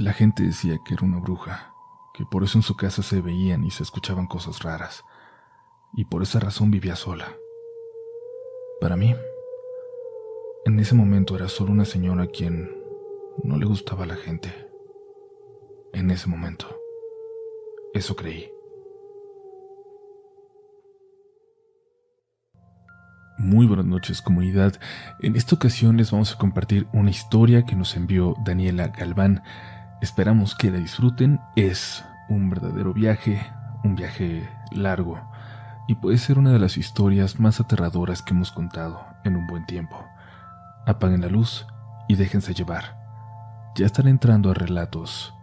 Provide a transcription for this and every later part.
La gente decía que era una bruja, que por eso en su casa se veían y se escuchaban cosas raras, y por esa razón vivía sola. Para mí, en ese momento era solo una señora a quien no le gustaba la gente. En ese momento. Eso creí. Muy buenas noches comunidad. En esta ocasión les vamos a compartir una historia que nos envió Daniela Galván. Esperamos que la disfruten. Es un verdadero viaje, un viaje largo, y puede ser una de las historias más aterradoras que hemos contado en un buen tiempo. Apaguen la luz y déjense llevar. Ya están entrando a relatos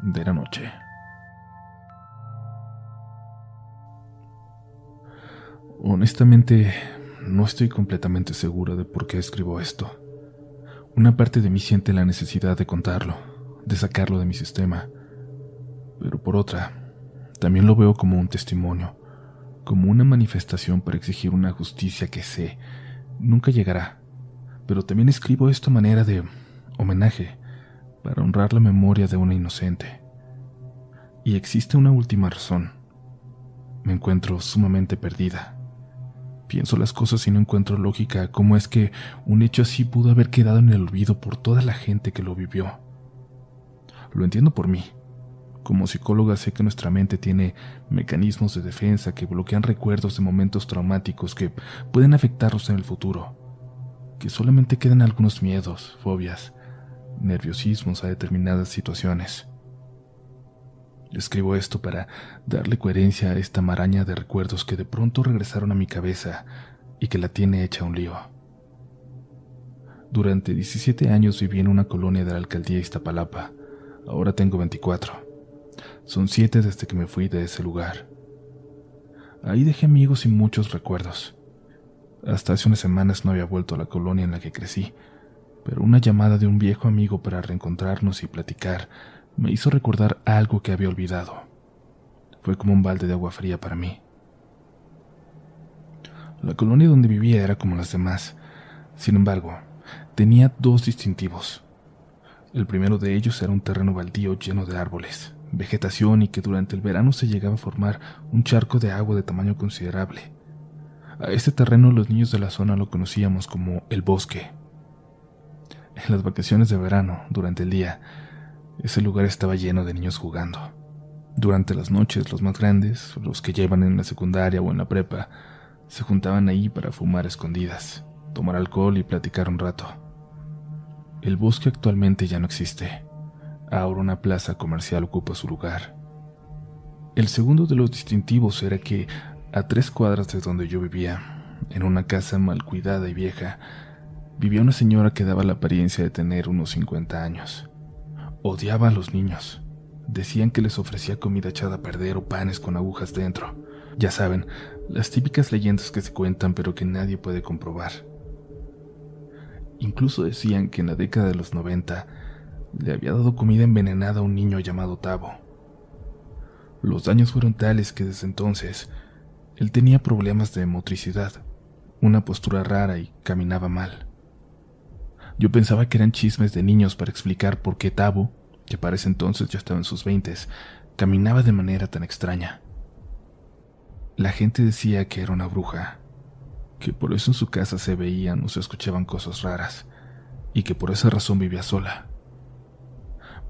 de la noche. Honestamente, no estoy completamente segura de por qué escribo esto. Una parte de mí siente la necesidad de contarlo, de sacarlo de mi sistema, pero por otra, también lo veo como un testimonio, como una manifestación para exigir una justicia que sé nunca llegará, pero también escribo esto a manera de homenaje, para honrar la memoria de una inocente. Y existe una última razón. Me encuentro sumamente perdida. Pienso las cosas y no encuentro lógica cómo es que un hecho así pudo haber quedado en el olvido por toda la gente que lo vivió. Lo entiendo por mí. Como psicóloga sé que nuestra mente tiene mecanismos de defensa que bloquean recuerdos de momentos traumáticos que pueden afectarnos en el futuro, que solamente quedan algunos miedos, fobias, nerviosismos a determinadas situaciones. Escribo esto para darle coherencia a esta maraña de recuerdos que de pronto regresaron a mi cabeza y que la tiene hecha un lío. Durante 17 años viví en una colonia de la alcaldía Iztapalapa. Ahora tengo 24. Son siete desde que me fui de ese lugar. Ahí dejé amigos y muchos recuerdos. Hasta hace unas semanas no había vuelto a la colonia en la que crecí, pero una llamada de un viejo amigo para reencontrarnos y platicar me hizo recordar algo que había olvidado. Fue como un balde de agua fría para mí. La colonia donde vivía era como las demás. Sin embargo, tenía dos distintivos. El primero de ellos era un terreno baldío lleno de árboles, vegetación y que durante el verano se llegaba a formar un charco de agua de tamaño considerable. A este terreno los niños de la zona lo conocíamos como el bosque. En las vacaciones de verano, durante el día, ese lugar estaba lleno de niños jugando. Durante las noches, los más grandes, los que llevan en la secundaria o en la prepa, se juntaban ahí para fumar escondidas, tomar alcohol y platicar un rato. El bosque actualmente ya no existe. Ahora una plaza comercial ocupa su lugar. El segundo de los distintivos era que, a tres cuadras de donde yo vivía, en una casa mal cuidada y vieja, vivía una señora que daba la apariencia de tener unos 50 años. Odiaba a los niños. Decían que les ofrecía comida echada a perder o panes con agujas dentro. Ya saben, las típicas leyendas que se cuentan pero que nadie puede comprobar. Incluso decían que en la década de los 90 le había dado comida envenenada a un niño llamado Tavo. Los daños fueron tales que desde entonces él tenía problemas de motricidad, una postura rara y caminaba mal. Yo pensaba que eran chismes de niños para explicar por qué Tabo, que para ese entonces ya estaba en sus veintes, caminaba de manera tan extraña. La gente decía que era una bruja, que por eso en su casa se veían o se escuchaban cosas raras, y que por esa razón vivía sola.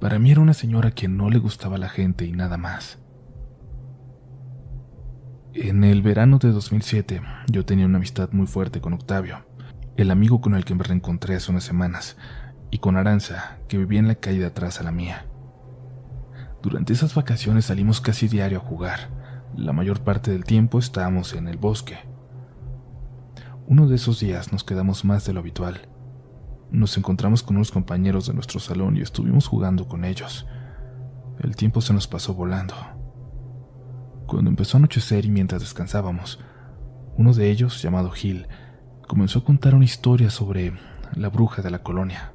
Para mí era una señora que no le gustaba la gente y nada más. En el verano de 2007 yo tenía una amistad muy fuerte con Octavio el amigo con el que me reencontré hace unas semanas, y con Aranza, que vivía en la calle de atrás a la mía. Durante esas vacaciones salimos casi diario a jugar. La mayor parte del tiempo estábamos en el bosque. Uno de esos días nos quedamos más de lo habitual. Nos encontramos con unos compañeros de nuestro salón y estuvimos jugando con ellos. El tiempo se nos pasó volando. Cuando empezó a anochecer y mientras descansábamos, uno de ellos, llamado Gil, comenzó a contar una historia sobre la bruja de la colonia.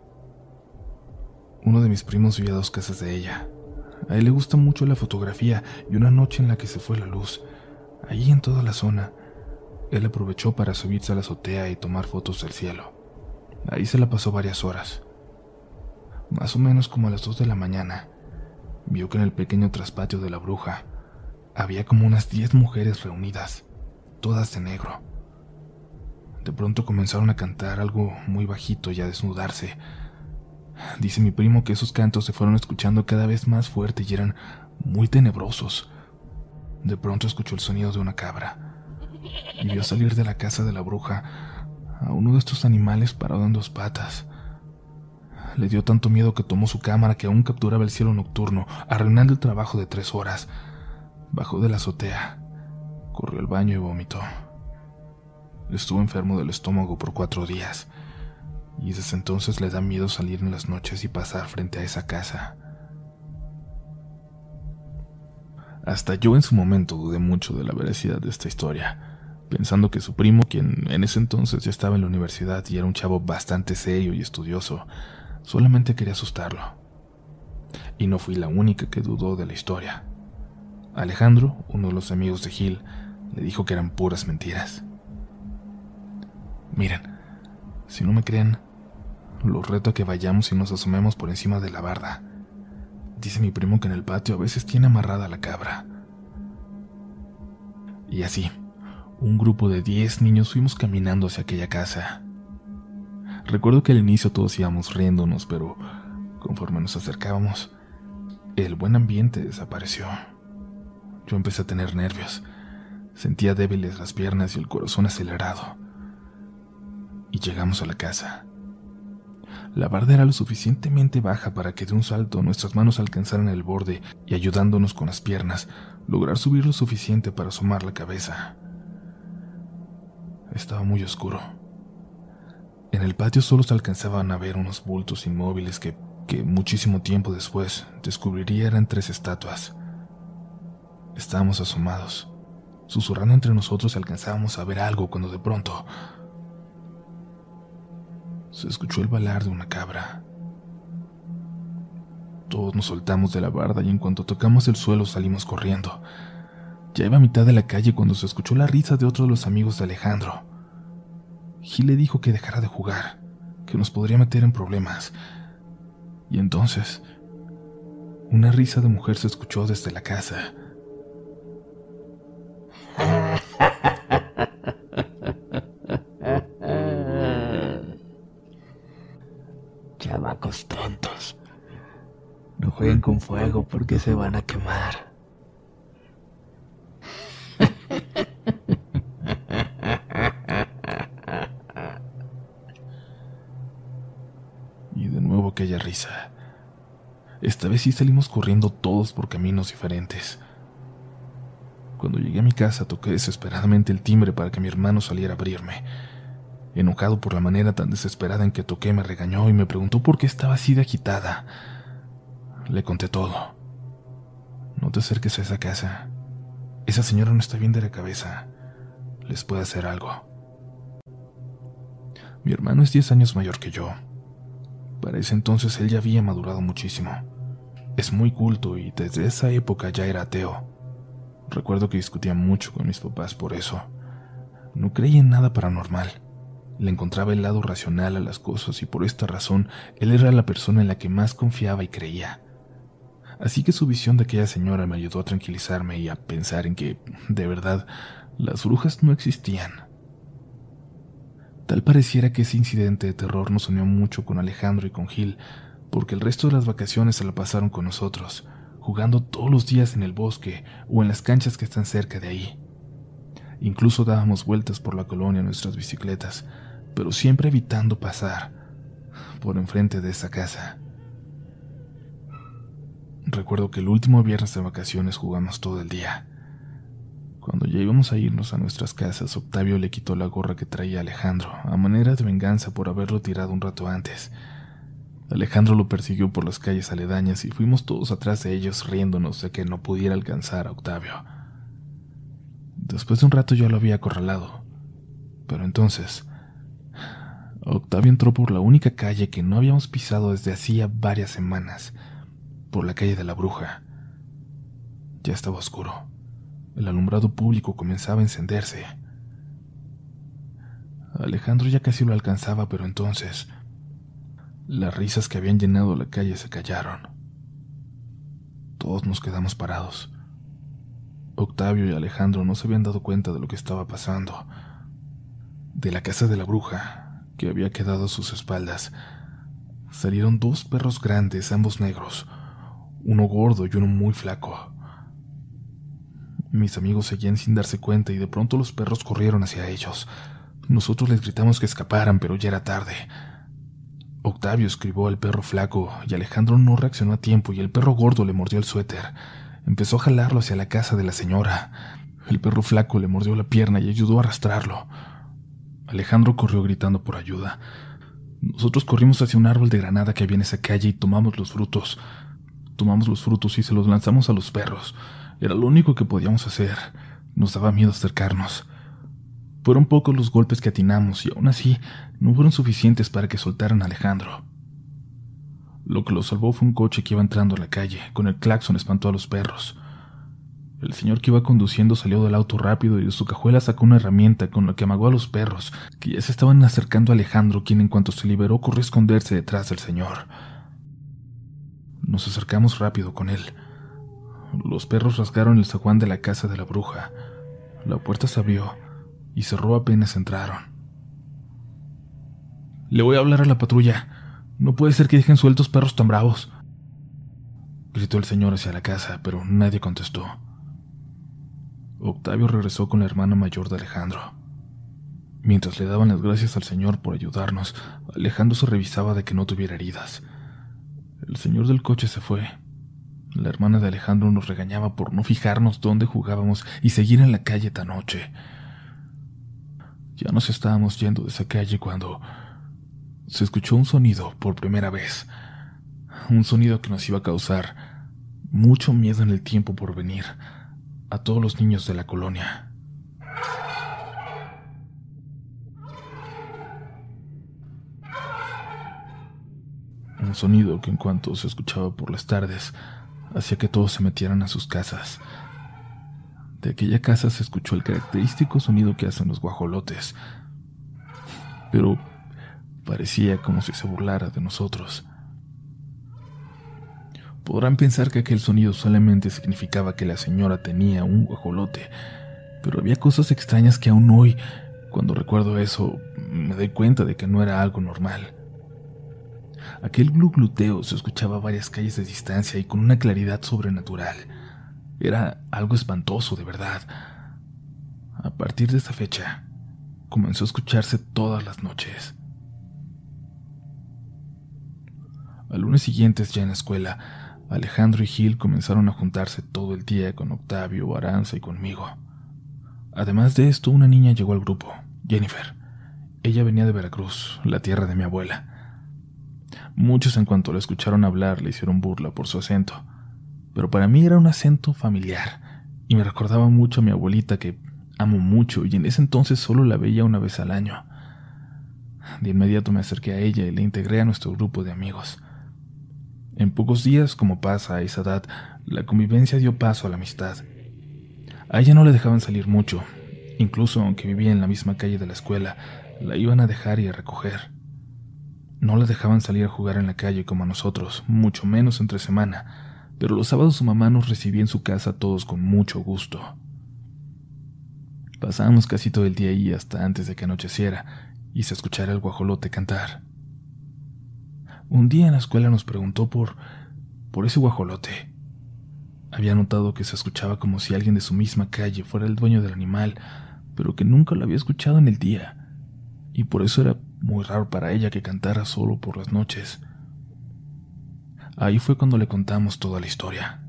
Uno de mis primos vivía a dos casas de ella. A él le gusta mucho la fotografía y una noche en la que se fue la luz, allí en toda la zona, él aprovechó para subirse a la azotea y tomar fotos del cielo. Ahí se la pasó varias horas. Más o menos como a las dos de la mañana, vio que en el pequeño traspatio de la bruja había como unas diez mujeres reunidas, todas de negro. De pronto comenzaron a cantar algo muy bajito y a desnudarse. Dice mi primo que esos cantos se fueron escuchando cada vez más fuerte y eran muy tenebrosos. De pronto escuchó el sonido de una cabra y vio salir de la casa de la bruja a uno de estos animales parado en dos patas. Le dio tanto miedo que tomó su cámara que aún capturaba el cielo nocturno, arruinando el trabajo de tres horas. Bajó de la azotea, corrió al baño y vomitó. Estuvo enfermo del estómago por cuatro días, y desde entonces le da miedo salir en las noches y pasar frente a esa casa. Hasta yo en su momento dudé mucho de la veracidad de esta historia, pensando que su primo, quien en ese entonces ya estaba en la universidad y era un chavo bastante serio y estudioso, solamente quería asustarlo. Y no fui la única que dudó de la historia. Alejandro, uno de los amigos de Gil, le dijo que eran puras mentiras. Miren, si no me creen, los reto a que vayamos y nos asomemos por encima de la barda. Dice mi primo que en el patio a veces tiene amarrada la cabra. Y así, un grupo de diez niños fuimos caminando hacia aquella casa. Recuerdo que al inicio todos íbamos riéndonos, pero conforme nos acercábamos, el buen ambiente desapareció. Yo empecé a tener nervios. Sentía débiles las piernas y el corazón acelerado y llegamos a la casa. La barda era lo suficientemente baja para que de un salto nuestras manos alcanzaran el borde y ayudándonos con las piernas, lograr subir lo suficiente para asomar la cabeza. Estaba muy oscuro. En el patio solo se alcanzaban a ver unos bultos inmóviles que, muchísimo tiempo después descubriría eran tres estatuas. Estábamos asomados. Susurrando entre nosotros alcanzábamos a ver algo cuando de pronto se escuchó el balar de una cabra. Todos nos soltamos de la barda y en cuanto tocamos el suelo salimos corriendo. Ya iba a mitad de la calle cuando se escuchó la risa de otro de los amigos de Alejandro. Gil le dijo que dejara de jugar, que nos podría meter en problemas. Y entonces, una risa de mujer se escuchó desde la casa. tontos. No jueguen con fuego porque se van a quemar. Y de nuevo aquella risa. Esta vez sí salimos corriendo todos por caminos diferentes. Cuando llegué a mi casa toqué desesperadamente el timbre para que mi hermano saliera a abrirme. Enojado por la manera tan desesperada en que toqué, me regañó y me preguntó por qué estaba así de agitada. Le conté todo. No te acerques a esa casa. Esa señora no está bien de la cabeza. Les puede hacer algo. Mi hermano es diez años mayor que yo. Para ese entonces él ya había madurado muchísimo. Es muy culto y desde esa época ya era ateo. Recuerdo que discutía mucho con mis papás por eso. No creía en nada paranormal. Le encontraba el lado racional a las cosas y por esta razón él era la persona en la que más confiaba y creía. Así que su visión de aquella señora me ayudó a tranquilizarme y a pensar en que, de verdad, las brujas no existían. Tal pareciera que ese incidente de terror nos unió mucho con Alejandro y con Gil, porque el resto de las vacaciones se la pasaron con nosotros, jugando todos los días en el bosque o en las canchas que están cerca de ahí. Incluso dábamos vueltas por la colonia en nuestras bicicletas, pero siempre evitando pasar por enfrente de esa casa. Recuerdo que el último viernes de vacaciones jugamos todo el día. Cuando ya íbamos a irnos a nuestras casas, Octavio le quitó la gorra que traía Alejandro, a manera de venganza por haberlo tirado un rato antes. Alejandro lo persiguió por las calles aledañas y fuimos todos atrás de ellos riéndonos de que no pudiera alcanzar a Octavio. Después de un rato yo lo había acorralado, pero entonces Octavio entró por la única calle que no habíamos pisado desde hacía varias semanas, por la calle de la bruja. Ya estaba oscuro. El alumbrado público comenzaba a encenderse. Alejandro ya casi lo alcanzaba, pero entonces Las risas que habían llenado la calle se callaron. Todos nos quedamos parados. Octavio y Alejandro no se habían dado cuenta de lo que estaba pasando. De la casa de la bruja, que había quedado a sus espaldas, salieron dos perros grandes, ambos negros, uno gordo y uno muy flaco. Mis amigos seguían sin darse cuenta y de pronto los perros corrieron hacia ellos. Nosotros les gritamos que escaparan, pero ya era tarde. Octavio escribió al perro flaco y Alejandro no reaccionó a tiempo y el perro gordo le mordió el suéter. Empezó a jalarlo hacia la casa de la señora. El perro flaco le mordió la pierna y ayudó a arrastrarlo. Alejandro corrió gritando por ayuda. Nosotros corrimos hacia un árbol de granada que había en esa calle y tomamos los frutos. Tomamos los frutos y se los lanzamos a los perros. Era lo único que podíamos hacer. Nos daba miedo acercarnos. Fueron pocos los golpes que atinamos y aún así no fueron suficientes para que soltaran a Alejandro. Lo que lo salvó fue un coche que iba entrando a la calle. Con el claxon espantó a los perros. El señor que iba conduciendo salió del auto rápido y de su cajuela sacó una herramienta con la que amagó a los perros, que ya se estaban acercando a Alejandro, quien en cuanto se liberó corrió a esconderse detrás del señor. Nos acercamos rápido con él. Los perros rasgaron el zaguán de la casa de la bruja. La puerta se abrió y cerró apenas entraron. Le voy a hablar a la patrulla. No puede ser que dejen sueltos perros tan bravos. Gritó el señor hacia la casa, pero nadie contestó. Octavio regresó con la hermana mayor de Alejandro. Mientras le daban las gracias al señor por ayudarnos, Alejandro se revisaba de que no tuviera heridas. El señor del coche se fue. La hermana de Alejandro nos regañaba por no fijarnos dónde jugábamos y seguir en la calle tan noche. Ya nos estábamos yendo de esa calle cuando se escuchó un sonido por primera vez. Un sonido que nos iba a causar mucho miedo en el tiempo por venir a todos los niños de la colonia. Un sonido que en cuanto se escuchaba por las tardes hacía que todos se metieran a sus casas. De aquella casa se escuchó el característico sonido que hacen los guajolotes, pero parecía como si se burlara de nosotros. Podrán pensar que aquel sonido solamente significaba que la señora tenía un guajolote, pero había cosas extrañas que aún hoy, cuando recuerdo eso, me doy cuenta de que no era algo normal. Aquel glugluteo se escuchaba a varias calles de distancia y con una claridad sobrenatural. Era algo espantoso, de verdad. A partir de esa fecha, comenzó a escucharse todas las noches. Al lunes siguiente, ya en la escuela, Alejandro y Gil comenzaron a juntarse todo el día con Octavio, Aranza y conmigo. Además de esto, una niña llegó al grupo, Jennifer. Ella venía de Veracruz, la tierra de mi abuela. Muchos en cuanto la escucharon hablar le hicieron burla por su acento pero para mí era un acento familiar y me recordaba mucho a mi abuelita que amo mucho y en ese entonces solo la veía una vez al año. De inmediato me acerqué a ella y la integré a nuestro grupo de amigos. En pocos días, como pasa a esa edad, la convivencia dio paso a la amistad. A ella no le dejaban salir mucho, incluso aunque vivía en la misma calle de la escuela, la iban a dejar y a recoger. No la dejaban salir a jugar en la calle como a nosotros, mucho menos entre semana, pero los sábados su mamá nos recibía en su casa todos con mucho gusto. Pasábamos casi todo el día ahí hasta antes de que anocheciera y se escuchara el guajolote cantar. Un día en la escuela nos preguntó por por ese guajolote. Había notado que se escuchaba como si alguien de su misma calle fuera el dueño del animal, pero que nunca lo había escuchado en el día, y por eso era muy raro para ella que cantara solo por las noches. Ahí fue cuando le contamos toda la historia.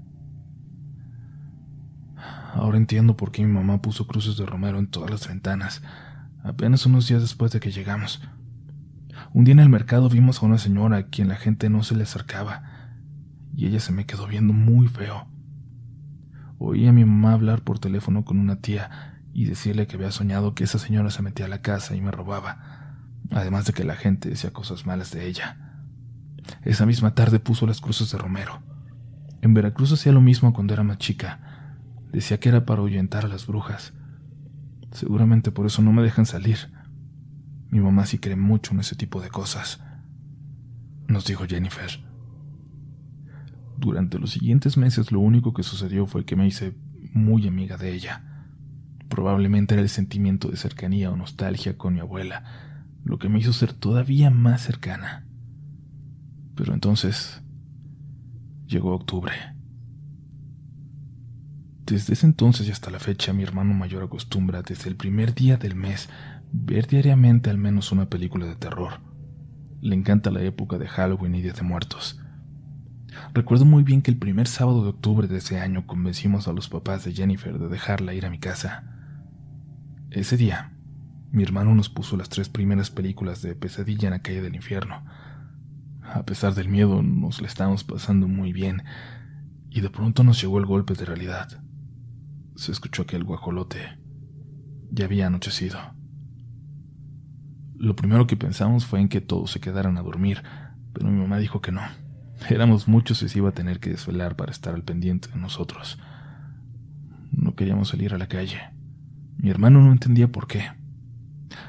Ahora entiendo por qué mi mamá puso cruces de romero en todas las ventanas, apenas unos días después de que llegamos. Un día en el mercado vimos a una señora a quien la gente no se le acercaba, y ella se me quedó viendo muy feo. Oí a mi mamá hablar por teléfono con una tía y decirle que había soñado que esa señora se metía a la casa y me robaba, además de que la gente decía cosas malas de ella. Esa misma tarde puso las cruces de Romero. En Veracruz hacía lo mismo cuando era más chica. Decía que era para ahuyentar a las brujas. Seguramente por eso no me dejan salir. Mi mamá sí cree mucho en ese tipo de cosas. nos dijo Jennifer. Durante los siguientes meses lo único que sucedió fue que me hice muy amiga de ella. Probablemente era el sentimiento de cercanía o nostalgia con mi abuela, lo que me hizo ser todavía más cercana. Pero entonces llegó octubre. Desde ese entonces y hasta la fecha, mi hermano mayor acostumbra, desde el primer día del mes, ver diariamente al menos una película de terror. Le encanta la época de Halloween y Día de Muertos. Recuerdo muy bien que el primer sábado de octubre de ese año convencimos a los papás de Jennifer de dejarla ir a mi casa. Ese día, mi hermano nos puso las tres primeras películas de Pesadilla en la calle del infierno. A pesar del miedo, nos la estábamos pasando muy bien, y de pronto nos llegó el golpe de realidad se escuchó aquel guajolote. Ya había anochecido. Lo primero que pensamos fue en que todos se quedaran a dormir, pero mi mamá dijo que no. Éramos muchos y se iba a tener que desvelar para estar al pendiente de nosotros. No queríamos salir a la calle. Mi hermano no entendía por qué.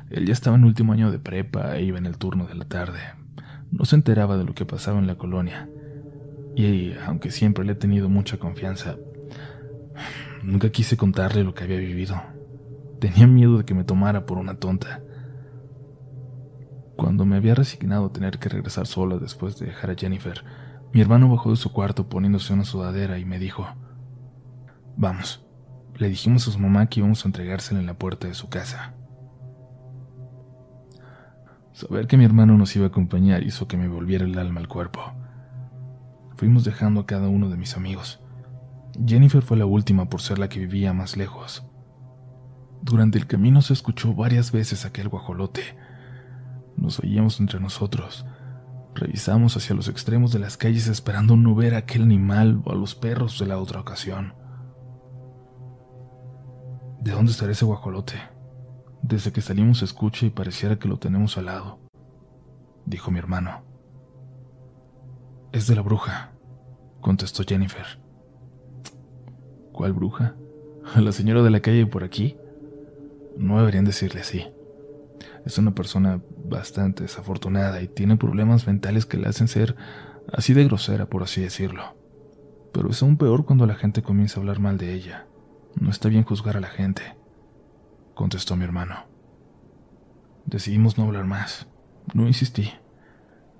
Él ya estaba en último año de prepa e iba en el turno de la tarde. No se enteraba de lo que pasaba en la colonia. Y aunque siempre le he tenido mucha confianza, Nunca quise contarle lo que había vivido. Tenía miedo de que me tomara por una tonta. Cuando me había resignado a tener que regresar sola después de dejar a Jennifer, mi hermano bajó de su cuarto poniéndose una sudadera y me dijo, Vamos. Le dijimos a su mamá que íbamos a entregársela en la puerta de su casa. Saber que mi hermano nos iba a acompañar hizo que me volviera el alma al cuerpo. Fuimos dejando a cada uno de mis amigos. Jennifer fue la última por ser la que vivía más lejos. Durante el camino se escuchó varias veces aquel guajolote. Nos oíamos entre nosotros. Revisamos hacia los extremos de las calles esperando no ver a aquel animal o a los perros de la otra ocasión. ¿De dónde estará ese guajolote? Desde que salimos se escucha y pareciera que lo tenemos al lado, dijo mi hermano. Es de la bruja, contestó Jennifer. ¿Cuál bruja? ¿A la señora de la calle por aquí? No deberían decirle así. Es una persona bastante desafortunada y tiene problemas mentales que le hacen ser así de grosera, por así decirlo. Pero es aún peor cuando la gente comienza a hablar mal de ella. No está bien juzgar a la gente, contestó mi hermano. Decidimos no hablar más. No insistí.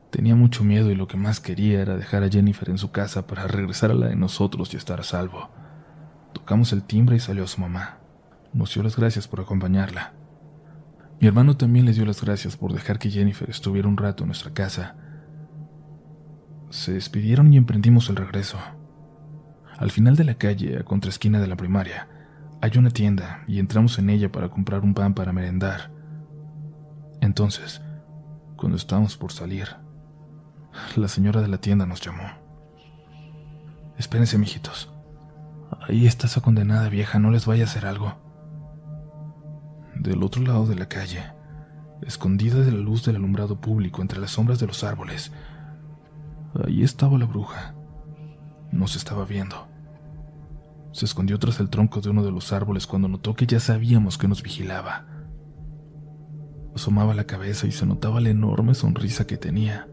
Tenía mucho miedo y lo que más quería era dejar a Jennifer en su casa para regresar a la de nosotros y estar a salvo. Tocamos el timbre y salió su mamá. Nos dio las gracias por acompañarla. Mi hermano también les dio las gracias por dejar que Jennifer estuviera un rato en nuestra casa. Se despidieron y emprendimos el regreso. Al final de la calle, a contraesquina de la primaria, hay una tienda y entramos en ella para comprar un pan para merendar. Entonces, cuando estábamos por salir, la señora de la tienda nos llamó. Espérense, mijitos. Ahí está esa condenada vieja, no les vaya a hacer algo. Del otro lado de la calle, escondida de la luz del alumbrado público entre las sombras de los árboles, ahí estaba la bruja. Nos estaba viendo. Se escondió tras el tronco de uno de los árboles cuando notó que ya sabíamos que nos vigilaba. Asomaba la cabeza y se notaba la enorme sonrisa que tenía.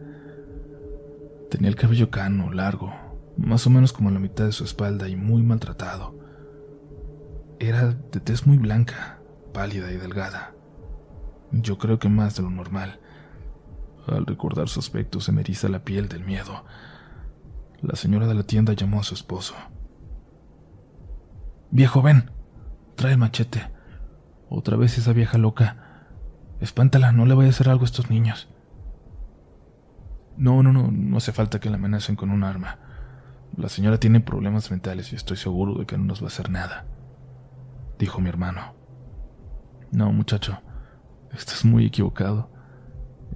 Tenía el cabello cano, largo, más o menos como la mitad de su espalda y muy maltratado. Era de tez muy blanca, pálida y delgada. Yo creo que más de lo normal. Al recordar su aspecto se me eriza la piel del miedo. La señora de la tienda llamó a su esposo. Viejo, ven. Trae el machete. Otra vez esa vieja loca. Espántala, no le vaya a hacer algo a estos niños. No, no, no, no hace falta que la amenacen con un arma. La señora tiene problemas mentales y estoy seguro de que no nos va a hacer nada, dijo mi hermano. No, muchacho, estás muy equivocado.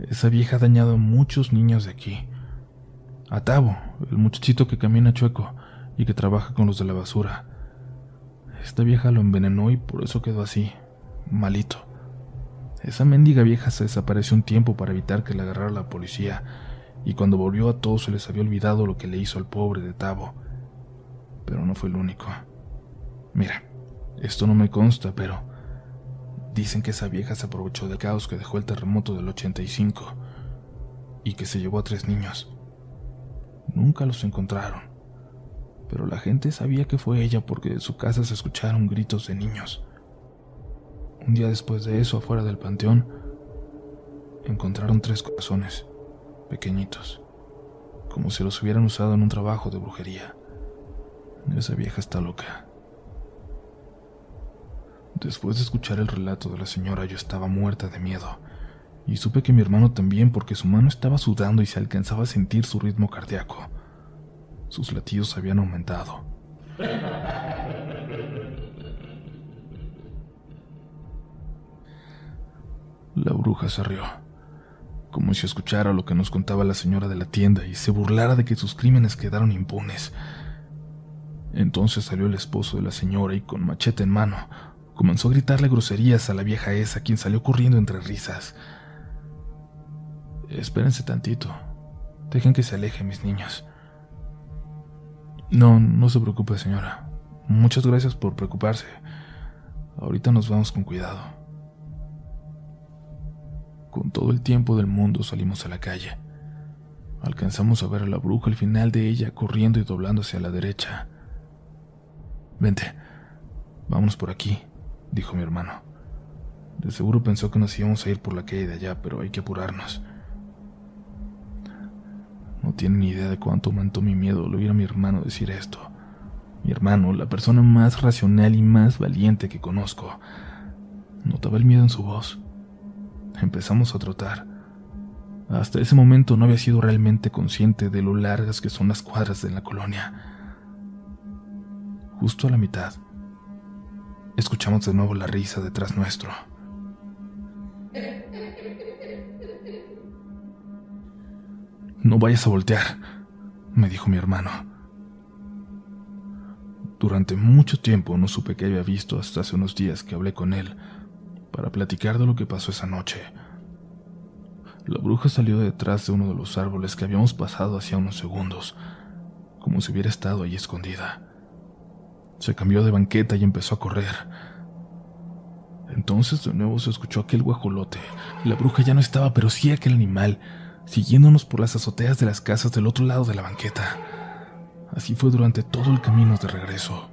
Esa vieja ha dañado a muchos niños de aquí. A Tavo, el muchachito que camina chueco y que trabaja con los de la basura. Esta vieja lo envenenó y por eso quedó así, malito. Esa mendiga vieja se desapareció un tiempo para evitar que la agarrara la policía y cuando volvió a todos se les había olvidado lo que le hizo al pobre de Tavo. Pero no fue el único. Mira, esto no me consta, pero dicen que esa vieja se aprovechó del caos que dejó el terremoto del 85. y que se llevó a tres niños. Nunca los encontraron, pero la gente sabía que fue ella porque de su casa se escucharon gritos de niños. Un día después de eso, afuera del panteón, encontraron tres corazones, pequeñitos, como si los hubieran usado en un trabajo de brujería. Esa vieja está loca. Después de escuchar el relato de la señora, yo estaba muerta de miedo, y supe que mi hermano también porque su mano estaba sudando y se alcanzaba a sentir su ritmo cardíaco. Sus latidos habían aumentado. La bruja se rió, como si escuchara lo que nos contaba la señora de la tienda y se burlara de que sus crímenes quedaron impunes. Entonces salió el esposo de la señora y con machete en mano comenzó a gritarle groserías a la vieja esa, quien salió corriendo entre risas. Espérense tantito. Dejen que se alejen mis niños. No, no se preocupe, señora. Muchas gracias por preocuparse. Ahorita nos vamos con cuidado. Con todo el tiempo del mundo salimos a la calle. Alcanzamos a ver a la bruja al final de ella corriendo y doblando hacia la derecha. Vente, vámonos por aquí, dijo mi hermano. De seguro pensó que nos íbamos a ir por la calle de allá, pero hay que apurarnos. No tiene ni idea de cuánto aumentó mi miedo al oír a mi hermano decir esto. Mi hermano, la persona más racional y más valiente que conozco, notaba el miedo en su voz. Empezamos a trotar. Hasta ese momento no había sido realmente consciente de lo largas que son las cuadras de la colonia. Justo a la mitad, escuchamos de nuevo la risa detrás nuestro. No vayas a voltear, me dijo mi hermano. Durante mucho tiempo no supe qué había visto hasta hace unos días que hablé con él para platicar de lo que pasó esa noche. La bruja salió detrás de uno de los árboles que habíamos pasado hacía unos segundos, como si hubiera estado ahí escondida. Se cambió de banqueta y empezó a correr. Entonces de nuevo se escuchó aquel guajolote. La bruja ya no estaba, pero sí aquel animal siguiéndonos por las azoteas de las casas del otro lado de la banqueta. Así fue durante todo el camino de regreso.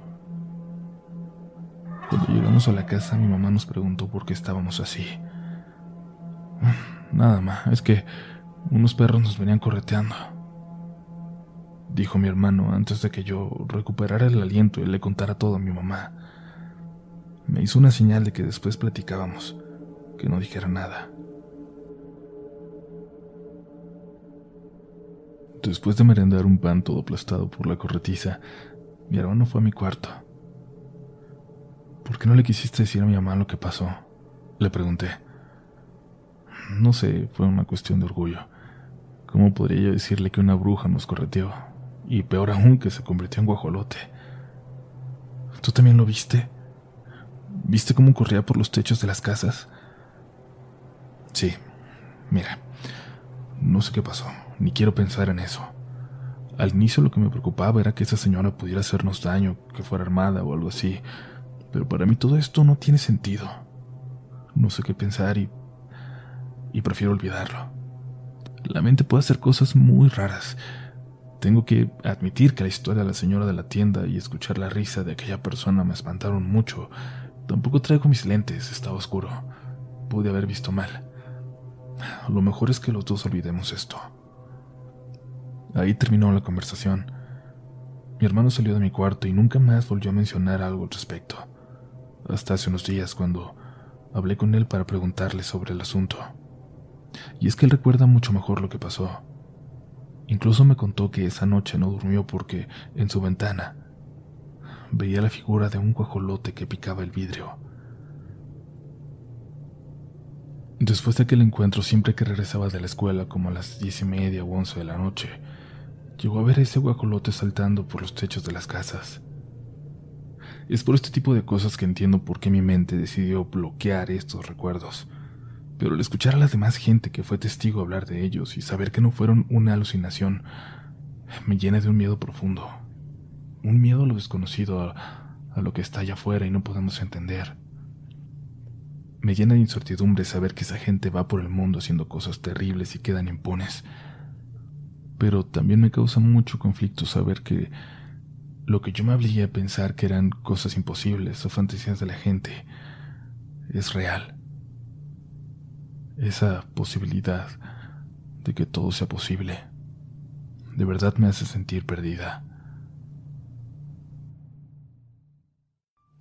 Cuando llegamos a la casa, mi mamá nos preguntó por qué estábamos así. Nada más, es que unos perros nos venían correteando. Dijo mi hermano antes de que yo recuperara el aliento y le contara todo a mi mamá. Me hizo una señal de que después platicábamos, que no dijera nada. Después de merendar un pan todo aplastado por la corretiza, mi hermano fue a mi cuarto. ¿Por qué no le quisiste decir a mi mamá lo que pasó? Le pregunté. No sé, fue una cuestión de orgullo. ¿Cómo podría yo decirle que una bruja nos correteó? Y peor aún, que se convirtió en guajolote. ¿Tú también lo viste? ¿Viste cómo corría por los techos de las casas? Sí, mira, no sé qué pasó ni quiero pensar en eso. Al inicio lo que me preocupaba era que esa señora pudiera hacernos daño, que fuera armada o algo así, pero para mí todo esto no tiene sentido. No sé qué pensar y... y prefiero olvidarlo. La mente puede hacer cosas muy raras. Tengo que admitir que la historia de la señora de la tienda y escuchar la risa de aquella persona me espantaron mucho. Tampoco traigo mis lentes, estaba oscuro. Pude haber visto mal. Lo mejor es que los dos olvidemos esto. Ahí terminó la conversación. Mi hermano salió de mi cuarto y nunca más volvió a mencionar algo al respecto. Hasta hace unos días cuando hablé con él para preguntarle sobre el asunto. Y es que él recuerda mucho mejor lo que pasó. Incluso me contó que esa noche no durmió porque en su ventana veía la figura de un guajolote que picaba el vidrio. Después de aquel encuentro, siempre que regresaba de la escuela, como a las diez y media o once de la noche, llegó a ver a ese guacolote saltando por los techos de las casas. Es por este tipo de cosas que entiendo por qué mi mente decidió bloquear estos recuerdos. Pero al escuchar a la demás gente que fue testigo hablar de ellos y saber que no fueron una alucinación, me llena de un miedo profundo. Un miedo a lo desconocido, a, lo que está allá afuera y no podemos entender. Me llena de incertidumbre saber que esa gente va por el mundo haciendo cosas terribles y quedan impunes. Pero también me causa mucho conflicto saber que lo que yo me obligué a pensar que eran cosas imposibles o fantasías de la gente es real. Esa posibilidad de que todo sea posible de verdad me hace sentir perdida.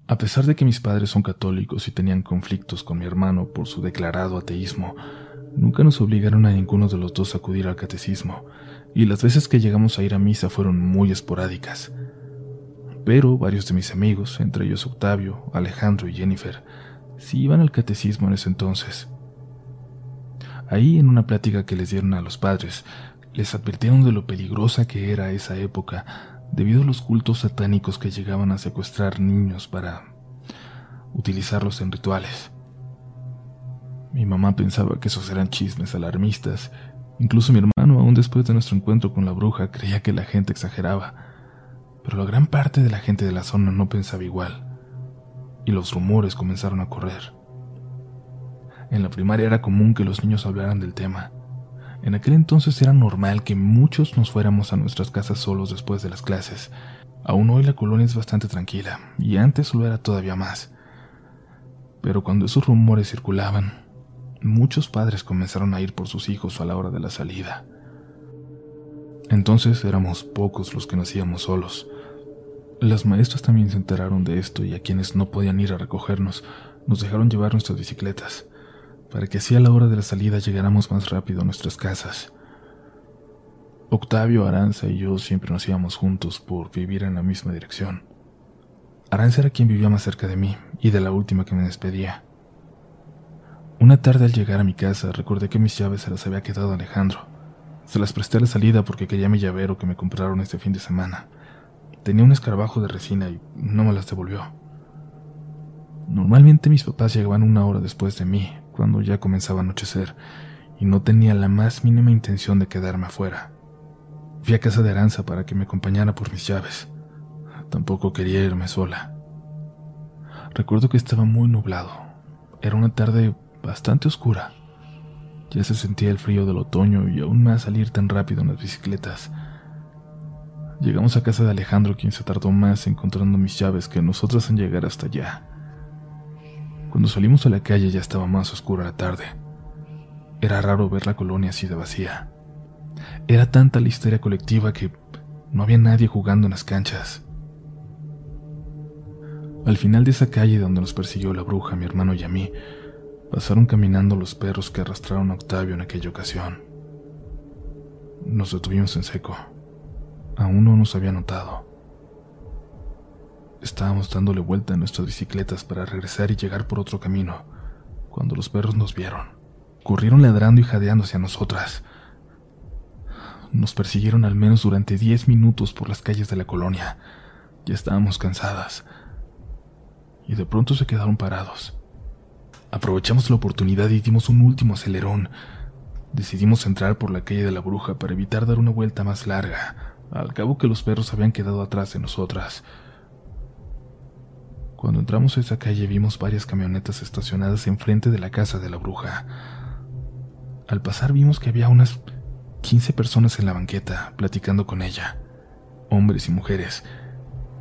A pesar de que mis padres son católicos y tenían conflictos con mi hermano por su declarado ateísmo, nunca nos obligaron a ninguno de los dos a acudir al catecismo, y las veces que llegamos a ir a misa fueron muy esporádicas. Pero varios de mis amigos, entre ellos Octavio, Alejandro y Jennifer, sí iban al catecismo en ese entonces. Ahí, en una plática que les dieron a los padres, les advirtieron de lo peligrosa que era esa época debido a los cultos satánicos que llegaban a secuestrar niños para utilizarlos en rituales. Mi mamá pensaba que esos eran chismes alarmistas. Incluso mi hermano, aún después de nuestro encuentro con la bruja, creía que la gente exageraba. Pero la gran parte de la gente de la zona no pensaba igual. Y los rumores comenzaron a correr. En la primaria era común que los niños hablaran del tema. En aquel entonces era normal que muchos nos fuéramos a nuestras casas solos después de las clases. Aún hoy la colonia es bastante tranquila, y antes lo era todavía más. Pero cuando esos rumores circulaban, muchos padres comenzaron a ir por sus hijos a la hora de la salida. Entonces éramos pocos los que nos íbamos solos. Las maestras también se enteraron de esto y a quienes no podían ir a recogernos nos dejaron llevar nuestras bicicletas para que así a la hora de la salida llegáramos más rápido a nuestras casas. Octavio, Aranza y yo siempre nos íbamos juntos por vivir en la misma dirección. Aranza era quien vivía más cerca de mí y de la última que me despedía. Una tarde al llegar a mi casa recordé que mis llaves se las había quedado Alejandro. Se las presté a la salida porque quería mi llavero que me compraron este fin de semana. Tenía un escarabajo de resina y no me las devolvió. Normalmente mis papás llegaban una hora después de mí, cuando ya comenzaba a anochecer, y no tenía la más mínima intención de quedarme afuera. Fui a casa de Aranza para que me acompañara por mis llaves. Tampoco quería irme sola. Recuerdo que estaba muy nublado. Era una tarde bastante oscura. Ya se sentía el frío del otoño y aún más salir tan rápido en las bicicletas. Llegamos a casa de Alejandro, quien se tardó más encontrando mis llaves que nosotros en llegar hasta allá. Cuando salimos a la calle ya estaba más oscura la tarde. Era raro ver la colonia así de vacía. Era tanta la histeria colectiva que no había nadie jugando en las canchas. Al final de esa calle donde nos persiguió la bruja, mi hermano y a mí, pasaron caminando los perros que arrastraron a Octavio en aquella ocasión. Nos detuvimos en seco. Aún no nos había notado. Estábamos dándole vuelta a nuestras bicicletas para regresar y llegar por otro camino, cuando los perros nos vieron. Corrieron ladrando y jadeando hacia nosotras. Nos persiguieron al menos durante diez minutos por las calles de la colonia. Ya estábamos cansadas. Y de pronto se quedaron parados. Aprovechamos la oportunidad y dimos un último acelerón. Decidimos entrar por la calle de la bruja para evitar dar una vuelta más larga, al cabo que los perros habían quedado atrás de nosotras. Cuando entramos a esa calle vimos varias camionetas estacionadas enfrente de la casa de la bruja. Al pasar vimos que había unas 15 personas en la banqueta platicando con ella, hombres y mujeres,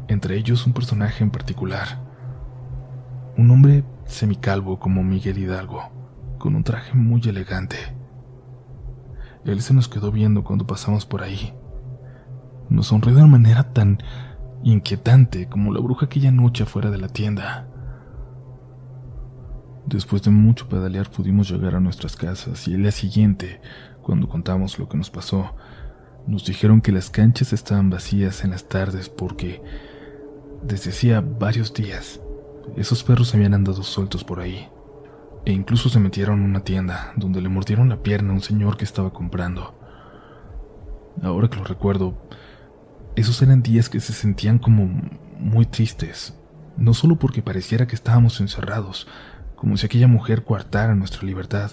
entre ellos un personaje en particular, un hombre semicalvo como Miguel Hidalgo, con un traje muy elegante. Él se nos quedó viendo cuando pasamos por ahí. Nos sonrió de una manera tan inquietante como la bruja aquella noche fuera de la tienda. Después de mucho pedalear pudimos llegar a nuestras casas y el día siguiente, cuando contamos lo que nos pasó, nos dijeron que las canchas estaban vacías en las tardes porque desde hacía varios días esos perros habían andado sueltos por ahí e incluso se metieron en una tienda donde le mordieron la pierna a un señor que estaba comprando. Ahora que lo recuerdo, esos eran días que se sentían como muy tristes, no solo porque pareciera que estábamos encerrados, como si aquella mujer coartara nuestra libertad,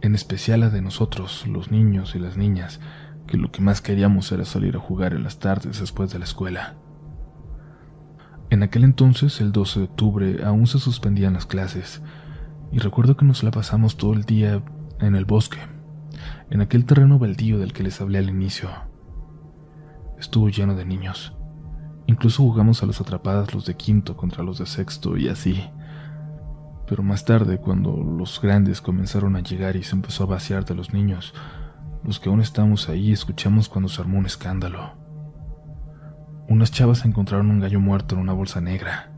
en especial la de nosotros, los niños y las niñas, que lo que más queríamos era salir a jugar en las tardes después de la escuela. En aquel entonces, el 12 de octubre, aún se suspendían las clases, y recuerdo que nos la pasamos todo el día en el bosque, en aquel terreno baldío del que les hablé al inicio. Estuvo lleno de niños. Incluso jugamos a las atrapadas los de quinto contra los de sexto y así. Pero más tarde, cuando los grandes comenzaron a llegar y se empezó a vaciar de los niños, los que aún estábamos ahí escuchamos cuando se armó un escándalo. Unas chavas encontraron un gallo muerto en una bolsa negra.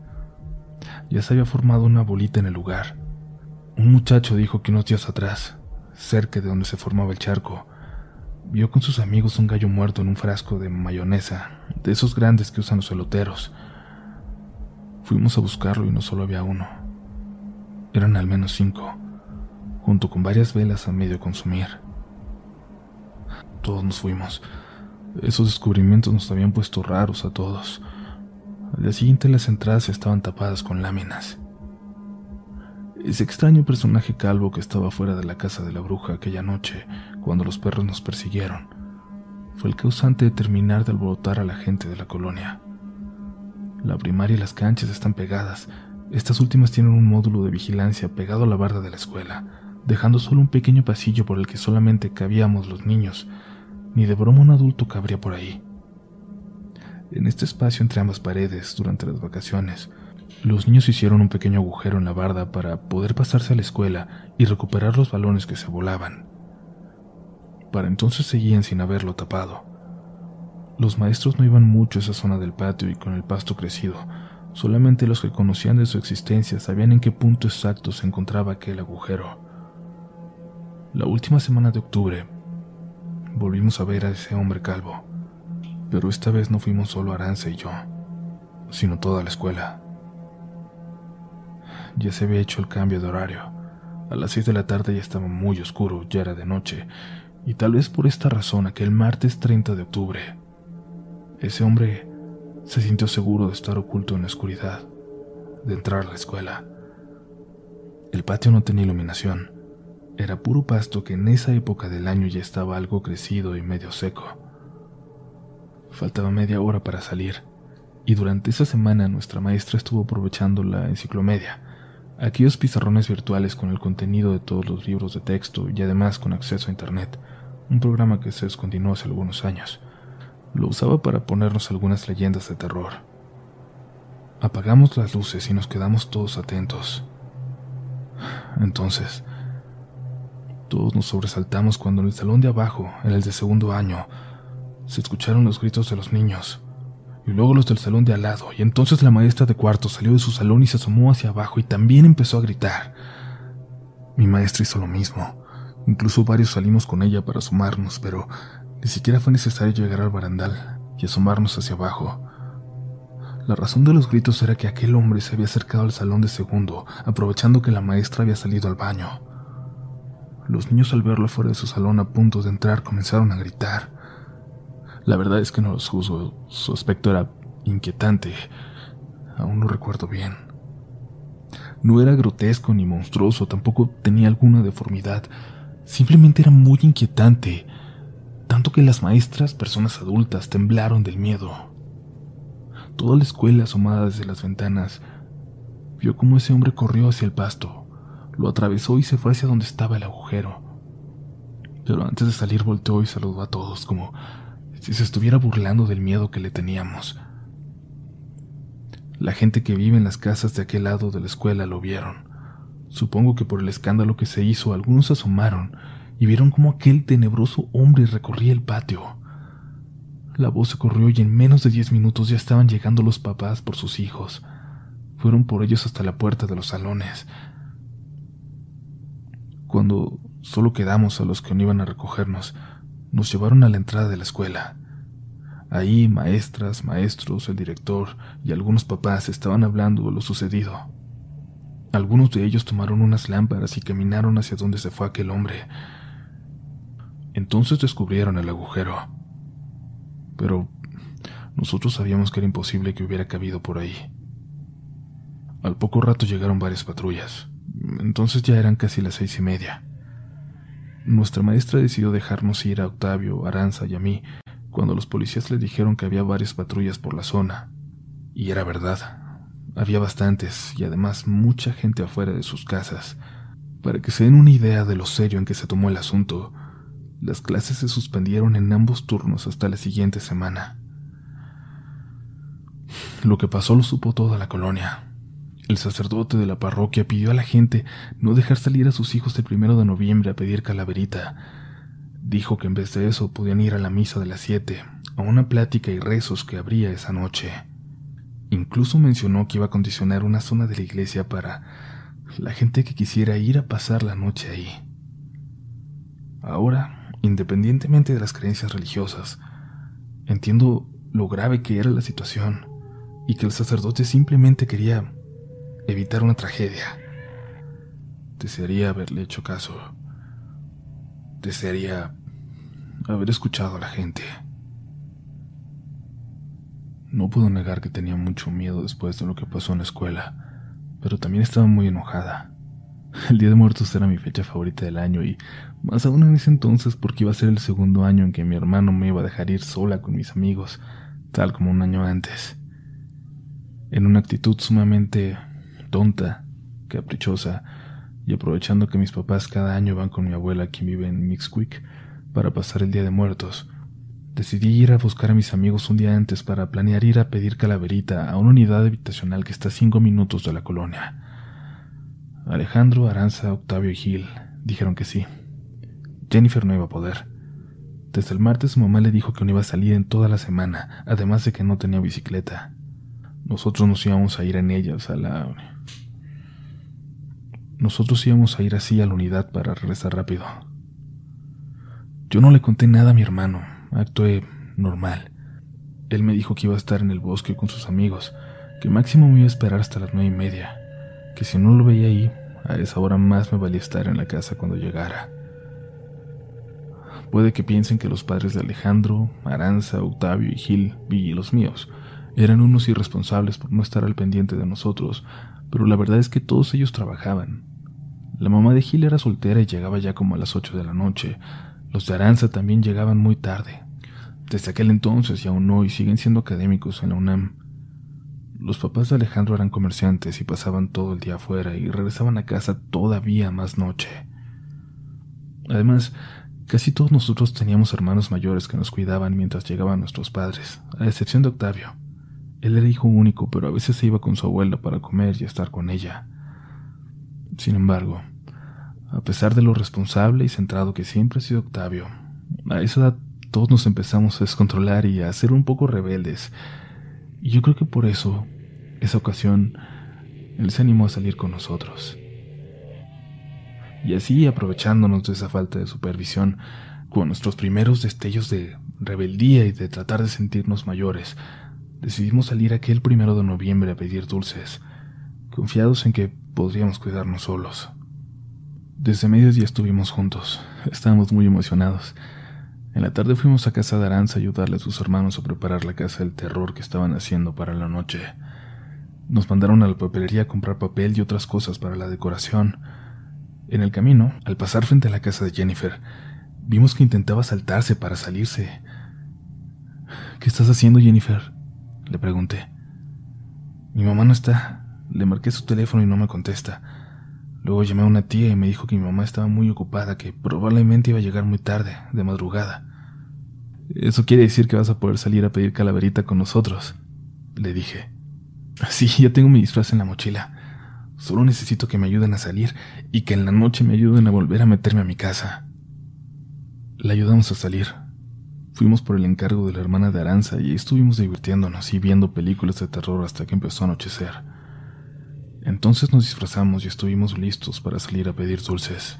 Ya se había formado una bolita en el lugar. Un muchacho dijo que unos días atrás, cerca de donde se formaba el charco, vio con sus amigos un gallo muerto en un frasco de mayonesa, de esos grandes que usan los eloteros. Fuimos a buscarlo y no solo había uno. Eran al menos cinco, junto con varias velas a medio consumir. Todos nos fuimos. Esos descubrimientos nos habían puesto raros a todos. Al día siguiente las entradas estaban tapadas con láminas. Ese extraño personaje calvo que estaba fuera de la casa de la bruja aquella noche, cuando los perros nos persiguieron, fue el causante de terminar de alborotar a la gente de la colonia. La primaria y las canchas están pegadas. Estas últimas tienen un módulo de vigilancia pegado a la barda de la escuela, dejando solo un pequeño pasillo por el que solamente cabíamos los niños. Ni de broma un adulto cabría por ahí. En este espacio entre ambas paredes, durante las vacaciones, los niños hicieron un pequeño agujero en la barda para poder pasarse a la escuela y recuperar los balones que se volaban. Para entonces seguían sin haberlo tapado. Los maestros no iban mucho a esa zona del patio y con el pasto crecido. Solamente los que conocían de su existencia sabían en qué punto exacto se encontraba aquel agujero. La última semana de octubre volvimos a ver a ese hombre calvo, pero esta vez no fuimos solo Aranza y yo, sino toda la escuela ya se había hecho el cambio de horario. A las seis de la tarde ya estaba muy oscuro, ya era de noche, y tal vez por esta razón aquel martes 30 de octubre, ese hombre se sintió seguro de estar oculto en la oscuridad, de entrar a la escuela. El patio no tenía iluminación, era puro pasto que en esa época del año ya estaba algo crecido y medio seco. Faltaba media hora para salir, y durante esa semana nuestra maestra estuvo aprovechando la enciclomedia aquellos pizarrones virtuales con el contenido de todos los libros de texto y además con acceso a Internet, un programa que se descontinuó hace algunos años. Lo usaba para ponernos algunas leyendas de terror. Apagamos las luces y nos quedamos todos atentos. Entonces, todos nos sobresaltamos cuando en el salón de abajo, en el de segundo año, se escucharon los gritos de los niños y luego los del salón de al lado, y entonces la maestra de cuarto salió de su salón y se asomó hacia abajo y también empezó a gritar. Mi maestra hizo lo mismo. Incluso varios salimos con ella para asomarnos, pero ni siquiera fue necesario llegar al barandal y asomarnos hacia abajo. La razón de los gritos era que aquel hombre se había acercado al salón de segundo, aprovechando que la maestra había salido al baño. Los niños al verlo fuera de su salón a punto de entrar comenzaron a gritar. La verdad es que no los juzgo. Su aspecto era inquietante. Aún lo recuerdo bien. No era grotesco ni monstruoso, tampoco tenía alguna deformidad. Simplemente era muy inquietante, tanto que las maestras, personas adultas, temblaron del miedo. Toda la escuela, asomada desde las ventanas, vio cómo ese hombre corrió hacia el pasto, lo atravesó y se fue hacia donde estaba el agujero. Pero antes de salir volteó y saludó a todos como si se estuviera burlando del miedo que le teníamos. La gente que vive en las casas de aquel lado de la escuela lo vieron. Supongo que por el escándalo que se hizo algunos asomaron y vieron cómo aquel tenebroso hombre recorría el patio. La voz se corrió y en menos de diez minutos ya estaban llegando los papás por sus hijos. Fueron por ellos hasta la puerta de los salones. Cuando solo quedamos a los que no iban a recogernos, nos llevaron a la entrada de la escuela. Ahí maestras, maestros, el director y algunos papás estaban hablando de lo sucedido. Algunos de ellos tomaron unas lámparas y caminaron hacia donde se fue aquel hombre. Entonces descubrieron el agujero. Pero nosotros sabíamos que era imposible que hubiera cabido por ahí. Al poco rato llegaron varias patrullas. Entonces ya eran casi las seis y media. Nuestra maestra decidió dejarnos ir a Octavio, Aranza y a mí cuando los policías le dijeron que había varias patrullas por la zona. Y era verdad. Había bastantes y además mucha gente afuera de sus casas. Para que se den una idea de lo serio en que se tomó el asunto, las clases se suspendieron en ambos turnos hasta la siguiente semana. Lo que pasó lo supo toda la colonia. El sacerdote de la parroquia pidió a la gente no dejar salir a sus hijos el primero de noviembre a pedir calaverita. Dijo que en vez de eso podían ir a la misa de las siete, a una plática y rezos que habría esa noche. Incluso mencionó que iba a condicionar una zona de la iglesia para la gente que quisiera ir a pasar la noche ahí. Ahora, independientemente de las creencias religiosas, entiendo lo grave que era la situación y que el sacerdote simplemente quería evitar una tragedia. Desearía haberle hecho caso. Desearía haber escuchado a la gente. No puedo negar que tenía mucho miedo después de lo que pasó en la escuela, pero también estaba muy enojada. El Día de Muertos era mi fecha favorita del año y más aún en ese entonces porque iba a ser el segundo año en que mi hermano me iba a dejar ir sola con mis amigos, tal como un año antes. En una actitud sumamente tonta, caprichosa, y aprovechando que mis papás cada año van con mi abuela quien vive en Mixquick para pasar el Día de Muertos, Decidí ir a buscar a mis amigos un día antes para planear ir a pedir calaverita a una unidad habitacional que está a cinco minutos de la colonia. Alejandro, Aranza, Octavio y Gil dijeron que sí. Jennifer no iba a poder. Desde el martes su mamá le dijo que no iba a salir en toda la semana, además de que no tenía bicicleta. Nosotros nos íbamos a ir en ellas a la... Nosotros íbamos a ir así a la unidad para regresar rápido. Yo no le conté nada a mi hermano, actué normal. Él me dijo que iba a estar en el bosque con sus amigos, que máximo me iba a esperar hasta las nueve y media, que si no lo veía ahí, a esa hora más me valía estar en la casa cuando llegara. Puede que piensen que los padres de Alejandro, Aranza, Octavio y Gil, y los míos, eran unos irresponsables por no estar al pendiente de nosotros, pero la verdad es que todos ellos trabajaban. La mamá de Gil era soltera y llegaba ya como a las ocho de la noche, los de Aranza también llegaban muy tarde. Desde aquel entonces y aún hoy siguen siendo académicos en la UNAM. Los papás de Alejandro eran comerciantes y pasaban todo el día afuera y regresaban a casa todavía más noche. Además, casi todos nosotros teníamos hermanos mayores que nos cuidaban mientras llegaban nuestros padres, a excepción de Octavio. Él era hijo único, pero a veces se iba con su abuela para comer y estar con ella. Sin embargo, a pesar de lo responsable y centrado que siempre ha sido Octavio, a esa edad todos nos empezamos a descontrolar y a ser un poco rebeldes. Y yo creo que por eso, esa ocasión, él se animó a salir con nosotros. Y así, aprovechándonos de esa falta de supervisión, con nuestros primeros destellos de rebeldía y de tratar de sentirnos mayores, decidimos salir aquel primero de noviembre a pedir dulces, confiados en que podríamos cuidarnos solos. Desde mediodía estuvimos juntos. Estábamos muy emocionados. En la tarde fuimos a casa de Aranza a ayudarle a sus hermanos a preparar la casa del terror que estaban haciendo para la noche. Nos mandaron a la papelería a comprar papel y otras cosas para la decoración. En el camino, al pasar frente a la casa de Jennifer, vimos que intentaba saltarse para salirse. ¿Qué estás haciendo, Jennifer? Le pregunté. Mi mamá no está. Le marqué su teléfono y no me contesta. Luego llamé a una tía y me dijo que mi mamá estaba muy ocupada, que probablemente iba a llegar muy tarde, de madrugada. Eso quiere decir que vas a poder salir a pedir calaverita con nosotros, le dije. Sí, ya tengo mi disfraz en la mochila. Solo necesito que me ayuden a salir y que en la noche me ayuden a volver a meterme a mi casa. La ayudamos a salir. Fuimos por el encargo de la hermana de Aranza y estuvimos divirtiéndonos y viendo películas de terror hasta que empezó a anochecer. Entonces nos disfrazamos y estuvimos listos para salir a pedir dulces.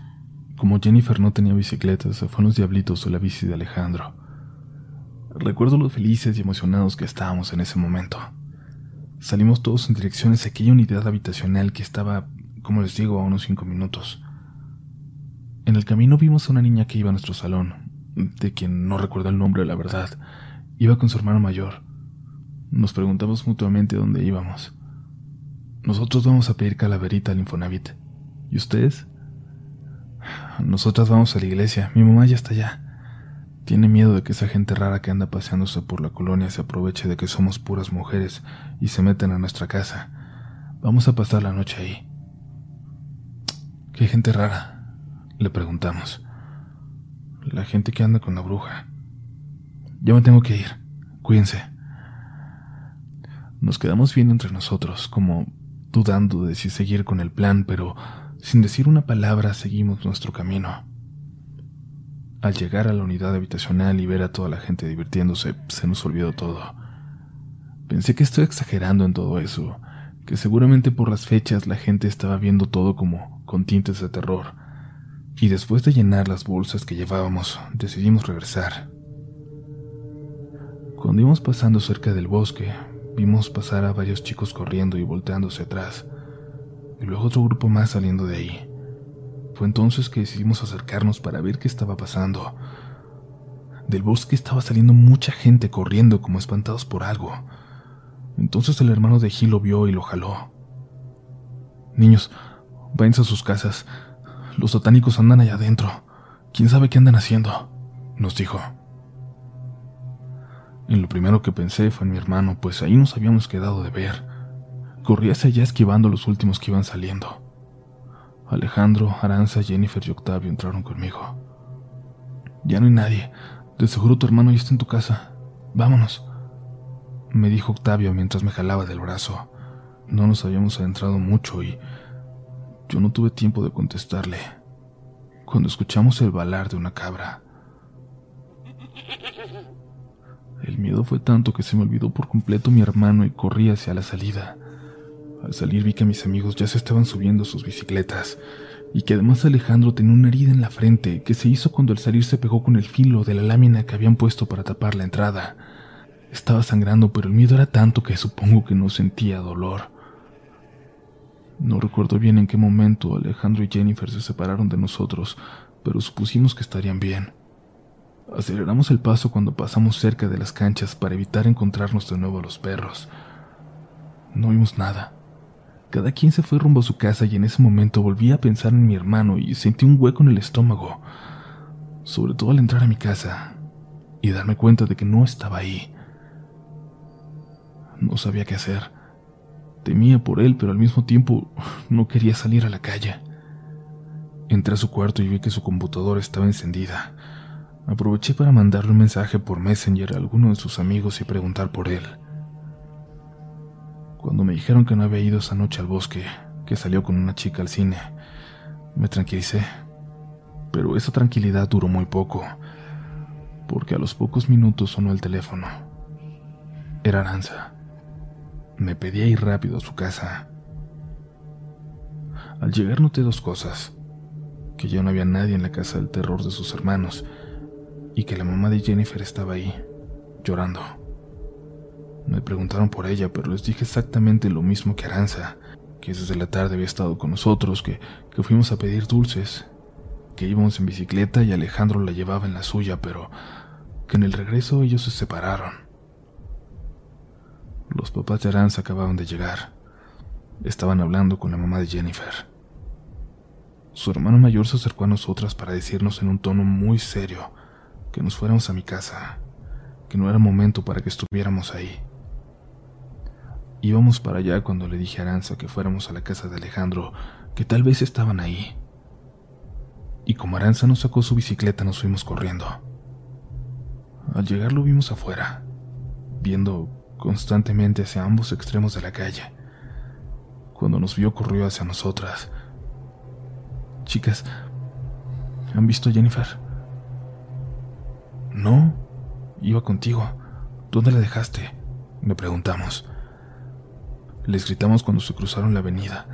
Como Jennifer no tenía bicicleta, se fue los diablitos de la bici de Alejandro. Recuerdo lo felices y emocionados que estábamos en ese momento. Salimos todos en dirección hacia aquella unidad habitacional que estaba, como les digo, a unos cinco minutos. En el camino vimos a una niña que iba a nuestro salón, de quien no recuerdo el nombre, la verdad. Iba con su hermano mayor. Nos preguntamos mutuamente dónde íbamos. Nosotros vamos a pedir calaverita al Infonavit. ¿Y ustedes? Nosotras vamos a la iglesia. Mi mamá ya está allá. Tiene miedo de que esa gente rara que anda paseándose por la colonia se aproveche de que somos puras mujeres y se metan a nuestra casa. Vamos a pasar la noche ahí. ¿Qué gente rara? Le preguntamos. La gente que anda con la bruja. Ya me tengo que ir. Cuídense. Nos quedamos bien entre nosotros, como dudando de si seguir con el plan, pero sin decir una palabra seguimos nuestro camino. Al llegar a la unidad habitacional y ver a toda la gente divirtiéndose, se nos olvidó todo. Pensé que estoy exagerando en todo eso, que seguramente por las fechas la gente estaba viendo todo como con tintes de terror, y después de llenar las bolsas que llevábamos, decidimos regresar. Cuando íbamos pasando cerca del bosque, vimos pasar a varios chicos corriendo y volteándose atrás, y luego otro grupo más saliendo de ahí. Fue entonces que decidimos acercarnos para ver qué estaba pasando. Del bosque estaba saliendo mucha gente corriendo como espantados por algo. Entonces el hermano de Gil lo vio y lo jaló. Niños, váyanse a sus casas. Los satánicos andan allá adentro. ¿Quién sabe qué andan haciendo? nos dijo. Y lo primero que pensé fue en mi hermano, pues ahí nos habíamos quedado de ver. Corrí hacia allá esquivando los últimos que iban saliendo. Alejandro, Aranza, Jennifer y Octavio entraron conmigo. Ya no hay nadie. De seguro tu hermano ya está en tu casa. Vámonos me dijo Octavio mientras me jalaba del brazo. No nos habíamos adentrado mucho y yo no tuve tiempo de contestarle. Cuando escuchamos el balar de una cabra. El miedo fue tanto que se me olvidó por completo mi hermano y corrí hacia la salida. Al salir vi que mis amigos ya se estaban subiendo sus bicicletas y que además Alejandro tenía una herida en la frente que se hizo cuando al salir se pegó con el filo de la lámina que habían puesto para tapar la entrada. Estaba sangrando, pero el miedo era tanto que supongo que no sentía dolor. No recuerdo bien en qué momento Alejandro y Jennifer se separaron de nosotros, pero supusimos que estarían bien. Aceleramos el paso cuando pasamos cerca de las canchas para evitar encontrarnos de nuevo a los perros. No vimos nada. Cada quien se fue rumbo a su casa y en ese momento volví a pensar en mi hermano y sentí un hueco en el estómago, sobre todo al entrar a mi casa y darme cuenta de que no estaba ahí. No sabía qué hacer. Temía por él, pero al mismo tiempo no quería salir a la calle. Entré a su cuarto y vi que su computadora estaba encendida. Aproveché para mandarle un mensaje por Messenger a alguno de sus amigos y preguntar por él. Cuando me dijeron que no había ido esa noche al bosque, que salió con una chica al cine, me tranquilicé. Pero esa tranquilidad duró muy poco, porque a los pocos minutos sonó el teléfono. Era Aranza me pedía ir rápido a su casa. Al llegar noté dos cosas, que ya no había nadie en la casa del terror de sus hermanos y que la mamá de Jennifer estaba ahí, llorando. Me preguntaron por ella, pero les dije exactamente lo mismo que Aranza, que desde la tarde había estado con nosotros, que, que fuimos a pedir dulces, que íbamos en bicicleta y Alejandro la llevaba en la suya, pero que en el regreso ellos se separaron. Los papás de Aranza acababan de llegar. Estaban hablando con la mamá de Jennifer. Su hermano mayor se acercó a nosotras para decirnos en un tono muy serio que nos fuéramos a mi casa, que no era momento para que estuviéramos ahí. Íbamos para allá cuando le dije a Aranza que fuéramos a la casa de Alejandro, que tal vez estaban ahí. Y como Aranza nos sacó su bicicleta, nos fuimos corriendo. Al llegar lo vimos afuera, viendo constantemente hacia ambos extremos de la calle. Cuando nos vio corrió hacia nosotras. Chicas, ¿han visto a Jennifer? No, iba contigo. ¿Dónde la dejaste? Me preguntamos. Les gritamos cuando se cruzaron la avenida.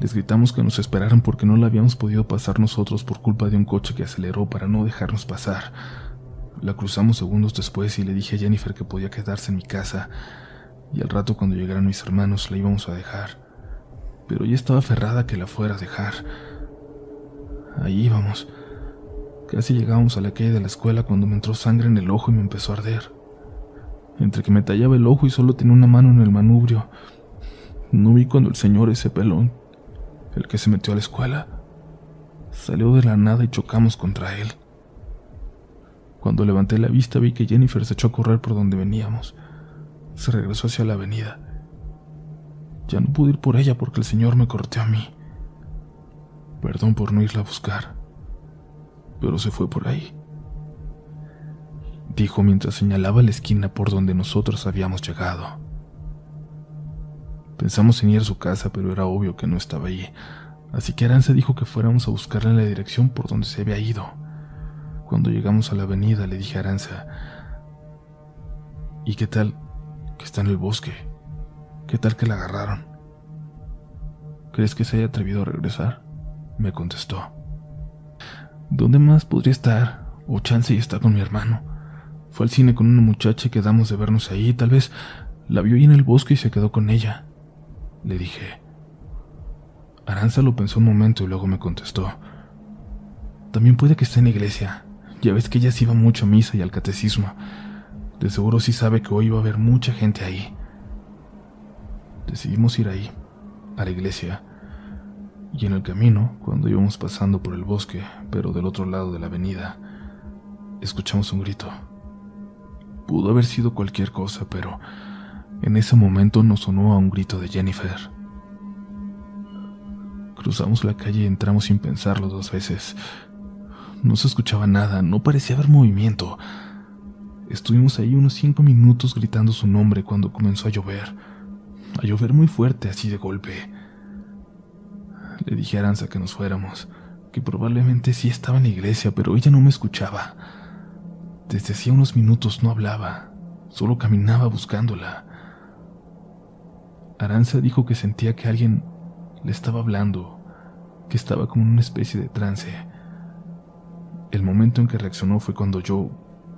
Les gritamos que nos esperaran porque no la habíamos podido pasar nosotros por culpa de un coche que aceleró para no dejarnos pasar. La cruzamos segundos después y le dije a Jennifer que podía quedarse en mi casa y al rato cuando llegaran mis hermanos la íbamos a dejar. Pero ella estaba aferrada a que la fuera a dejar. Ahí íbamos. Casi llegábamos a la calle de la escuela cuando me entró sangre en el ojo y me empezó a arder. Entre que me tallaba el ojo y solo tenía una mano en el manubrio, no vi cuando el señor ese pelón, el que se metió a la escuela, salió de la nada y chocamos contra él. Cuando levanté la vista vi que Jennifer se echó a correr por donde veníamos. Se regresó hacia la avenida. Ya no pude ir por ella porque el señor me corteó a mí. Perdón por no irla a buscar, pero se fue por ahí, dijo mientras señalaba la esquina por donde nosotros habíamos llegado. Pensamos en ir a su casa, pero era obvio que no estaba allí, así que Aranza dijo que fuéramos a buscarla en la dirección por donde se había ido. Cuando llegamos a la avenida le dije a Aranza, ¿y qué tal que está en el bosque? ¿Qué tal que la agarraron? ¿Crees que se haya atrevido a regresar? Me contestó. ¿Dónde más podría estar? O chance y está con mi hermano. Fue al cine con una muchacha y quedamos de vernos ahí. Tal vez la vio ahí en el bosque y se quedó con ella. Le dije. Aranza lo pensó un momento y luego me contestó. También puede que esté en la iglesia. Ya ves que ella se iba mucho a misa y al catecismo. De seguro sí sabe que hoy va a haber mucha gente ahí. Decidimos ir ahí, a la iglesia, y en el camino, cuando íbamos pasando por el bosque, pero del otro lado de la avenida, escuchamos un grito. Pudo haber sido cualquier cosa, pero en ese momento nos sonó a un grito de Jennifer. Cruzamos la calle y entramos sin pensarlo dos veces. No se escuchaba nada, no parecía haber movimiento. Estuvimos ahí unos cinco minutos gritando su nombre cuando comenzó a llover a llover muy fuerte así de golpe. Le dije a Aranza que nos fuéramos, que probablemente sí estaba en la iglesia, pero ella no me escuchaba. Desde hacía unos minutos no hablaba, solo caminaba buscándola. Aranza dijo que sentía que alguien le estaba hablando, que estaba como en una especie de trance. El momento en que reaccionó fue cuando yo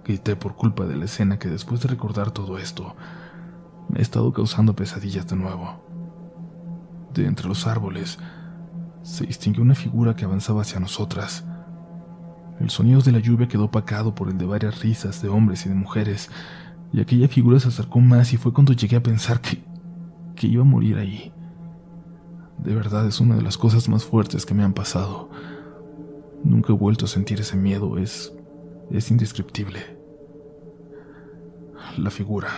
grité por culpa de la escena que después de recordar todo esto, me ha estado causando pesadillas de nuevo. De entre los árboles se distinguió una figura que avanzaba hacia nosotras. El sonido de la lluvia quedó opacado por el de varias risas de hombres y de mujeres, y aquella figura se acercó más y fue cuando llegué a pensar que, que iba a morir ahí. De verdad es una de las cosas más fuertes que me han pasado. Nunca he vuelto a sentir ese miedo, es es indescriptible. La figura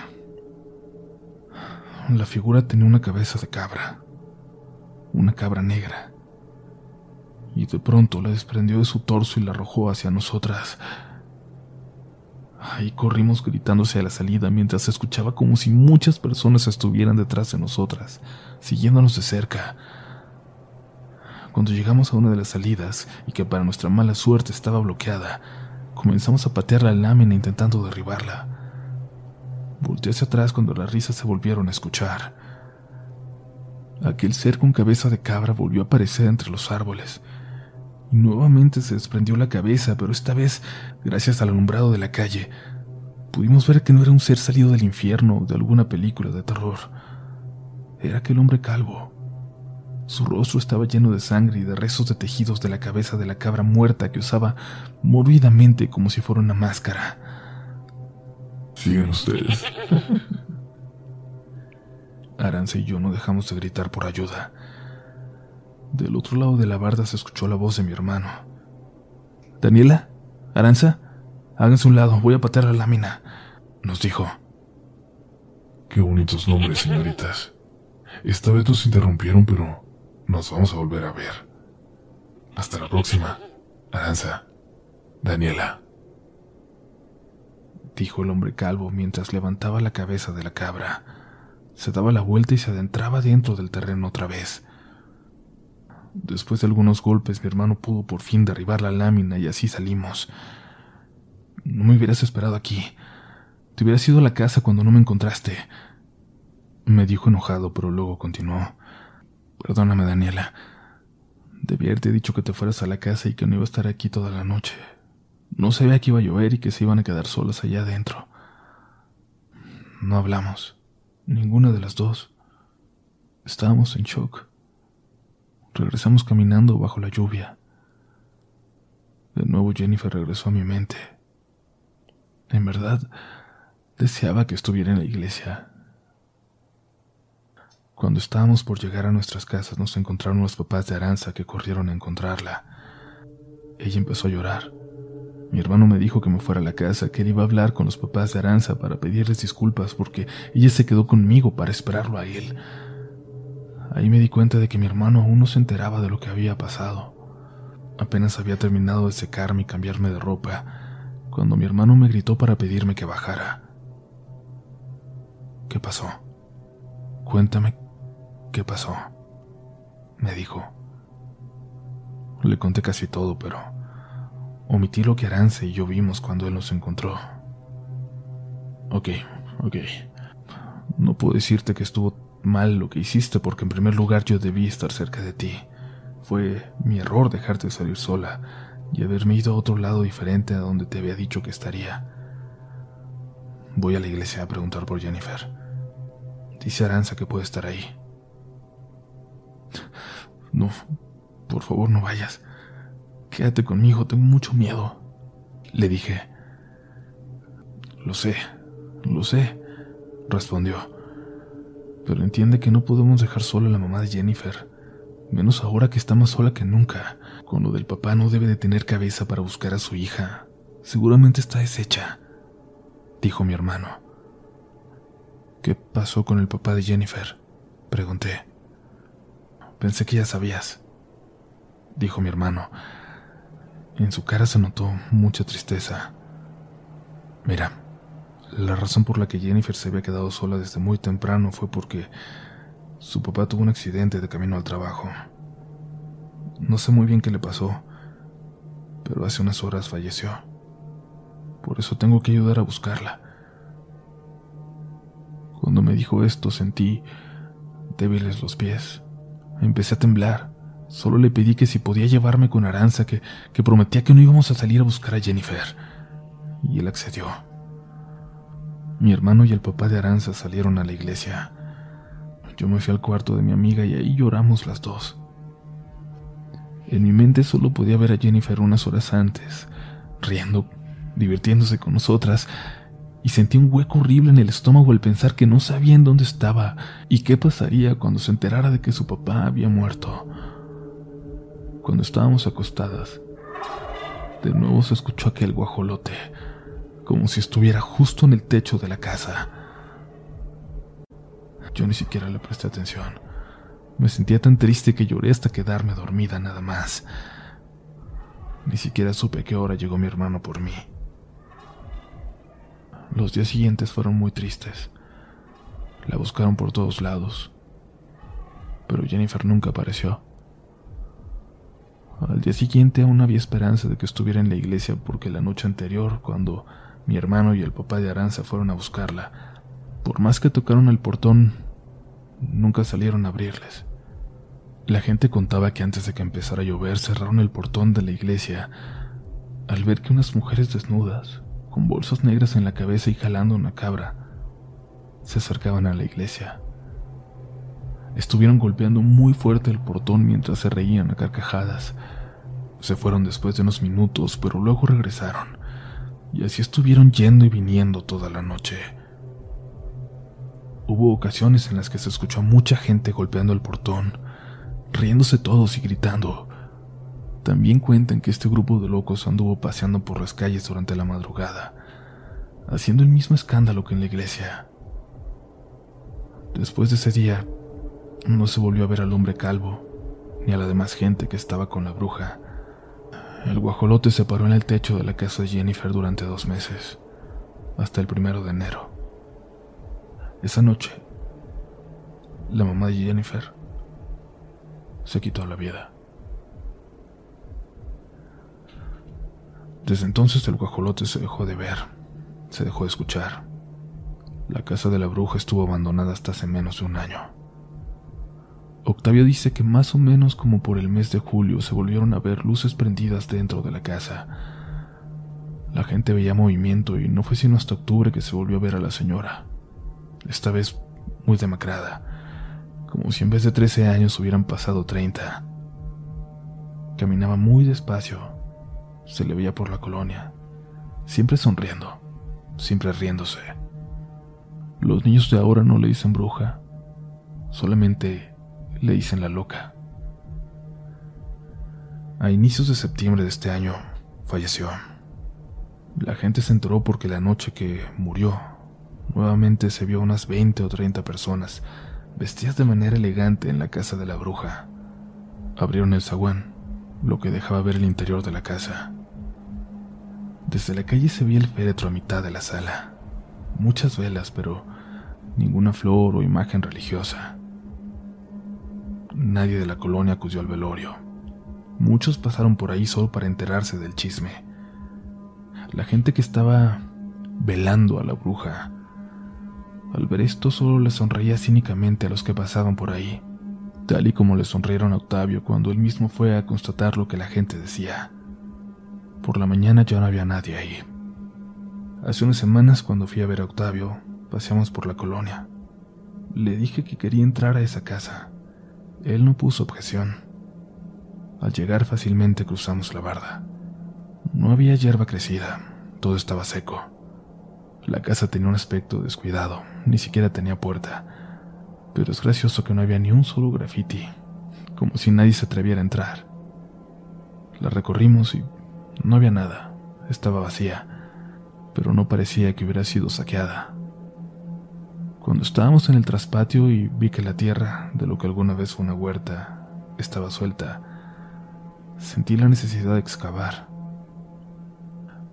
la figura tenía una cabeza de cabra, una cabra negra, y de pronto la desprendió de su torso y la arrojó hacia nosotras. Ahí corrimos gritándose a la salida mientras se escuchaba como si muchas personas estuvieran detrás de nosotras, siguiéndonos de cerca. Cuando llegamos a una de las salidas y que para nuestra mala suerte estaba bloqueada, comenzamos a patear la lámina intentando derribarla. Volteé hacia atrás cuando las risas se volvieron a escuchar. Aquel ser con cabeza de cabra volvió a aparecer entre los árboles. Y nuevamente se desprendió la cabeza, pero esta vez, gracias al alumbrado de la calle, pudimos ver que no era un ser salido del infierno o de alguna película de terror. Era aquel hombre calvo. Su rostro estaba lleno de sangre y de rezos de tejidos de la cabeza de la cabra muerta que usaba morbidamente como si fuera una máscara. Siguen ustedes. Aranza y yo no dejamos de gritar por ayuda. Del otro lado de la barda se escuchó la voz de mi hermano. Daniela, Aranza, háganse un lado, voy a patear la lámina, nos dijo. Qué bonitos nombres, señoritas. Esta vez nos interrumpieron, pero nos vamos a volver a ver. Hasta la próxima, Aranza, Daniela dijo el hombre calvo mientras levantaba la cabeza de la cabra. Se daba la vuelta y se adentraba dentro del terreno otra vez. Después de algunos golpes, mi hermano pudo por fin derribar la lámina y así salimos. No me hubieras esperado aquí. Te hubieras ido a la casa cuando no me encontraste. Me dijo enojado, pero luego continuó. Perdóname, Daniela. Debí haberte dicho que te fueras a la casa y que no iba a estar aquí toda la noche. No sabía que iba a llover y que se iban a quedar solas allá adentro. No hablamos, ninguna de las dos. Estábamos en shock. Regresamos caminando bajo la lluvia. De nuevo Jennifer regresó a mi mente. En verdad, deseaba que estuviera en la iglesia. Cuando estábamos por llegar a nuestras casas nos encontraron los papás de Aranza que corrieron a encontrarla. Ella empezó a llorar. Mi hermano me dijo que me fuera a la casa, que él iba a hablar con los papás de Aranza para pedirles disculpas porque ella se quedó conmigo para esperarlo a él. Ahí me di cuenta de que mi hermano aún no se enteraba de lo que había pasado. Apenas había terminado de secarme y cambiarme de ropa cuando mi hermano me gritó para pedirme que bajara. ¿Qué pasó? Cuéntame qué pasó, me dijo. Le conté casi todo, pero omití lo que Arance y yo vimos cuando él nos encontró. Ok, ok. No puedo decirte que estuvo mal lo que hiciste porque en primer lugar yo debí estar cerca de ti. Fue mi error dejarte salir sola y haberme ido a otro lado diferente a donde te había dicho que estaría. Voy a la iglesia a preguntar por Jennifer. Dice Aranza que puede estar ahí. No, por favor no vayas. Quédate conmigo, tengo mucho miedo. Le dije. Lo sé, lo sé, respondió. Pero entiende que no podemos dejar sola a la mamá de Jennifer, menos ahora que está más sola que nunca. Con lo del papá no debe de tener cabeza para buscar a su hija. Seguramente está deshecha, dijo mi hermano. ¿Qué pasó con el papá de Jennifer? Pregunté. Pensé que ya sabías, dijo mi hermano. En su cara se notó mucha tristeza. Mira, la razón por la que Jennifer se había quedado sola desde muy temprano fue porque su papá tuvo un accidente de camino al trabajo. No sé muy bien qué le pasó, pero hace unas horas falleció. Por eso tengo que ayudar a buscarla. Cuando me dijo esto sentí débiles los pies. Empecé a temblar. Solo le pedí que si podía llevarme con Aranza, que, que prometía que no íbamos a salir a buscar a Jennifer. Y él accedió. Mi hermano y el papá de Aranza salieron a la iglesia. Yo me fui al cuarto de mi amiga y ahí lloramos las dos. En mi mente solo podía ver a Jennifer unas horas antes, riendo, divirtiéndose con nosotras, y sentí un hueco horrible en el estómago al pensar que no sabía en dónde estaba y qué pasaría cuando se enterara de que su papá había muerto. Cuando estábamos acostadas, de nuevo se escuchó aquel guajolote, como si estuviera justo en el techo de la casa. Yo ni siquiera le presté atención. Me sentía tan triste que lloré hasta quedarme dormida nada más. Ni siquiera supe a qué hora llegó mi hermano por mí. Los días siguientes fueron muy tristes. La buscaron por todos lados, pero Jennifer nunca apareció. Al día siguiente aún había esperanza de que estuviera en la iglesia porque la noche anterior, cuando mi hermano y el papá de Aranza fueron a buscarla, por más que tocaron el portón, nunca salieron a abrirles. La gente contaba que antes de que empezara a llover cerraron el portón de la iglesia al ver que unas mujeres desnudas, con bolsas negras en la cabeza y jalando una cabra, se acercaban a la iglesia. Estuvieron golpeando muy fuerte el portón mientras se reían a carcajadas. Se fueron después de unos minutos, pero luego regresaron, y así estuvieron yendo y viniendo toda la noche. Hubo ocasiones en las que se escuchó a mucha gente golpeando el portón, riéndose todos y gritando. También cuentan que este grupo de locos anduvo paseando por las calles durante la madrugada, haciendo el mismo escándalo que en la iglesia. Después de ese día, no se volvió a ver al hombre calvo, ni a la demás gente que estaba con la bruja. El guajolote se paró en el techo de la casa de Jennifer durante dos meses, hasta el primero de enero. Esa noche, la mamá de Jennifer se quitó la vida. Desde entonces el guajolote se dejó de ver, se dejó de escuchar. La casa de la bruja estuvo abandonada hasta hace menos de un año. Octavio dice que más o menos como por el mes de julio se volvieron a ver luces prendidas dentro de la casa. La gente veía movimiento y no fue sino hasta octubre que se volvió a ver a la señora, esta vez muy demacrada, como si en vez de 13 años hubieran pasado 30. Caminaba muy despacio, se le veía por la colonia, siempre sonriendo, siempre riéndose. Los niños de ahora no le dicen bruja, solamente le dicen la loca. A inicios de septiembre de este año falleció. La gente se enteró porque la noche que murió, nuevamente se vio unas 20 o 30 personas vestidas de manera elegante en la casa de la bruja. Abrieron el zaguán lo que dejaba ver el interior de la casa. Desde la calle se veía el féretro a mitad de la sala. Muchas velas, pero ninguna flor o imagen religiosa. Nadie de la colonia acudió al velorio. Muchos pasaron por ahí solo para enterarse del chisme. La gente que estaba velando a la bruja. Al ver esto solo le sonreía cínicamente a los que pasaban por ahí, tal y como le sonrieron a Octavio cuando él mismo fue a constatar lo que la gente decía. Por la mañana ya no había nadie ahí. Hace unas semanas cuando fui a ver a Octavio, paseamos por la colonia. Le dije que quería entrar a esa casa. Él no puso objeción. Al llegar fácilmente cruzamos la barda. No había hierba crecida, todo estaba seco. La casa tenía un aspecto descuidado, ni siquiera tenía puerta, pero es gracioso que no había ni un solo graffiti, como si nadie se atreviera a entrar. La recorrimos y no había nada, estaba vacía, pero no parecía que hubiera sido saqueada. Cuando estábamos en el traspatio y vi que la tierra, de lo que alguna vez fue una huerta, estaba suelta, sentí la necesidad de excavar.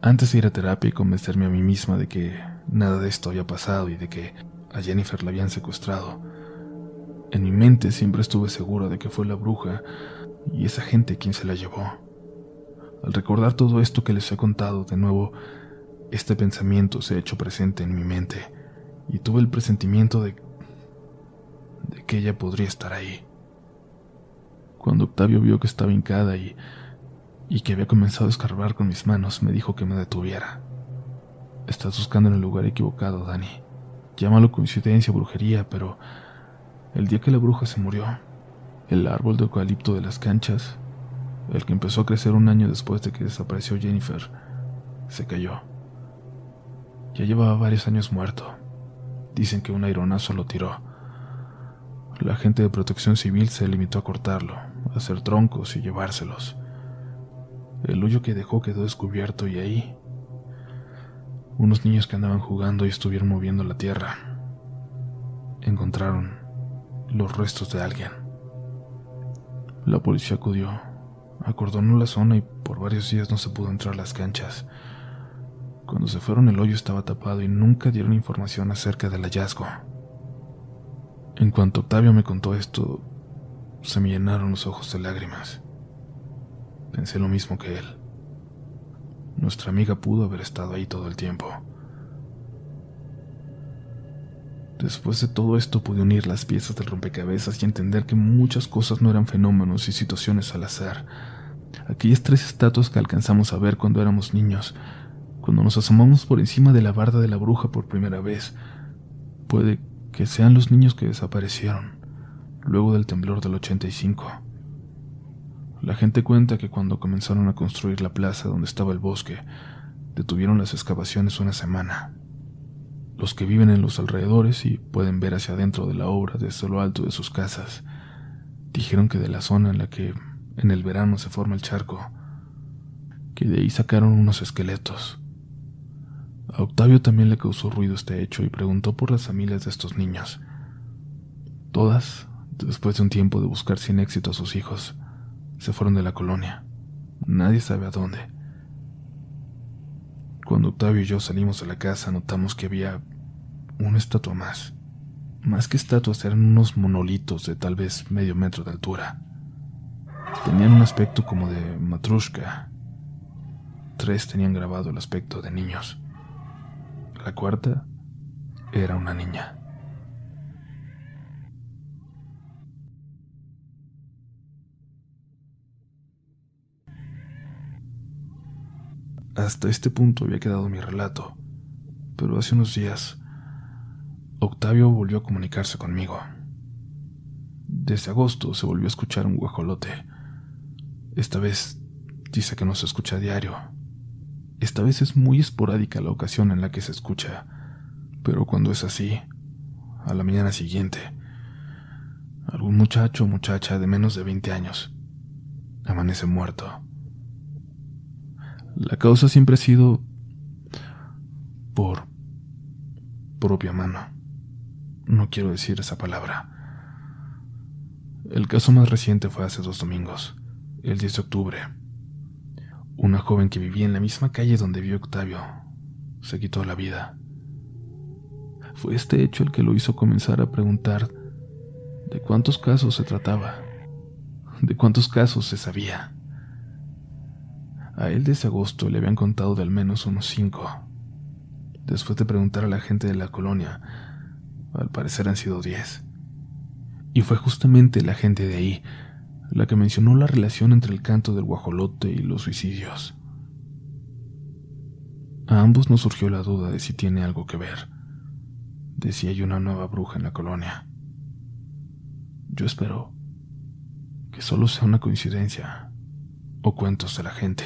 Antes de ir a terapia y convencerme a mí misma de que nada de esto había pasado y de que a Jennifer la habían secuestrado, en mi mente siempre estuve segura de que fue la bruja y esa gente quien se la llevó. Al recordar todo esto que les he contado, de nuevo, este pensamiento se ha hecho presente en mi mente y tuve el presentimiento de, de que ella podría estar ahí. Cuando Octavio vio que estaba hincada y y que había comenzado a escarbar con mis manos, me dijo que me detuviera. Estás buscando en el lugar equivocado, Dani. Llámalo coincidencia o brujería, pero el día que la bruja se murió, el árbol de eucalipto de las canchas, el que empezó a crecer un año después de que desapareció Jennifer, se cayó. Ya llevaba varios años muerto. Dicen que un aironazo lo tiró. La gente de protección civil se limitó a cortarlo, a hacer troncos y llevárselos. El hoyo que dejó quedó descubierto y ahí unos niños que andaban jugando y estuvieron moviendo la tierra encontraron los restos de alguien. La policía acudió, acordonó la zona y por varios días no se pudo entrar a las canchas. Cuando se fueron el hoyo estaba tapado y nunca dieron información acerca del hallazgo. En cuanto Octavio me contó esto, se me llenaron los ojos de lágrimas. Pensé lo mismo que él. Nuestra amiga pudo haber estado ahí todo el tiempo. Después de todo esto pude unir las piezas del rompecabezas y entender que muchas cosas no eran fenómenos y situaciones al azar. Aquellas tres estatuas que alcanzamos a ver cuando éramos niños, cuando nos asomamos por encima de la barda de la bruja por primera vez, puede que sean los niños que desaparecieron luego del temblor del 85. La gente cuenta que cuando comenzaron a construir la plaza donde estaba el bosque, detuvieron las excavaciones una semana. Los que viven en los alrededores y pueden ver hacia adentro de la obra desde lo alto de sus casas, dijeron que de la zona en la que en el verano se forma el charco, que de ahí sacaron unos esqueletos. A Octavio también le causó ruido este hecho y preguntó por las familias de estos niños. Todas, después de un tiempo de buscar sin éxito a sus hijos, se fueron de la colonia. Nadie sabe a dónde. Cuando Octavio y yo salimos de la casa notamos que había una estatua más. Más que estatuas eran unos monolitos de tal vez medio metro de altura. Tenían un aspecto como de matrushka. Tres tenían grabado el aspecto de niños. La cuarta era una niña. Hasta este punto había quedado mi relato, pero hace unos días Octavio volvió a comunicarse conmigo. Desde agosto se volvió a escuchar un guajolote. Esta vez dice que no se escucha a diario. Esta vez es muy esporádica la ocasión en la que se escucha, pero cuando es así, a la mañana siguiente, algún muchacho o muchacha de menos de 20 años amanece muerto. La causa siempre ha sido por propia mano. No quiero decir esa palabra. El caso más reciente fue hace dos domingos. el 10 de octubre. Una joven que vivía en la misma calle donde vio Octavio se quitó la vida. Fue este hecho el que lo hizo comenzar a preguntar de cuántos casos se trataba, de cuántos casos se sabía. A él desde agosto le habían contado de al menos unos cinco. Después de preguntar a la gente de la colonia, al parecer han sido diez. Y fue justamente la gente de ahí la que mencionó la relación entre el canto del guajolote y los suicidios. A ambos nos surgió la duda de si tiene algo que ver, de si hay una nueva bruja en la colonia. Yo espero que solo sea una coincidencia o cuentos de la gente.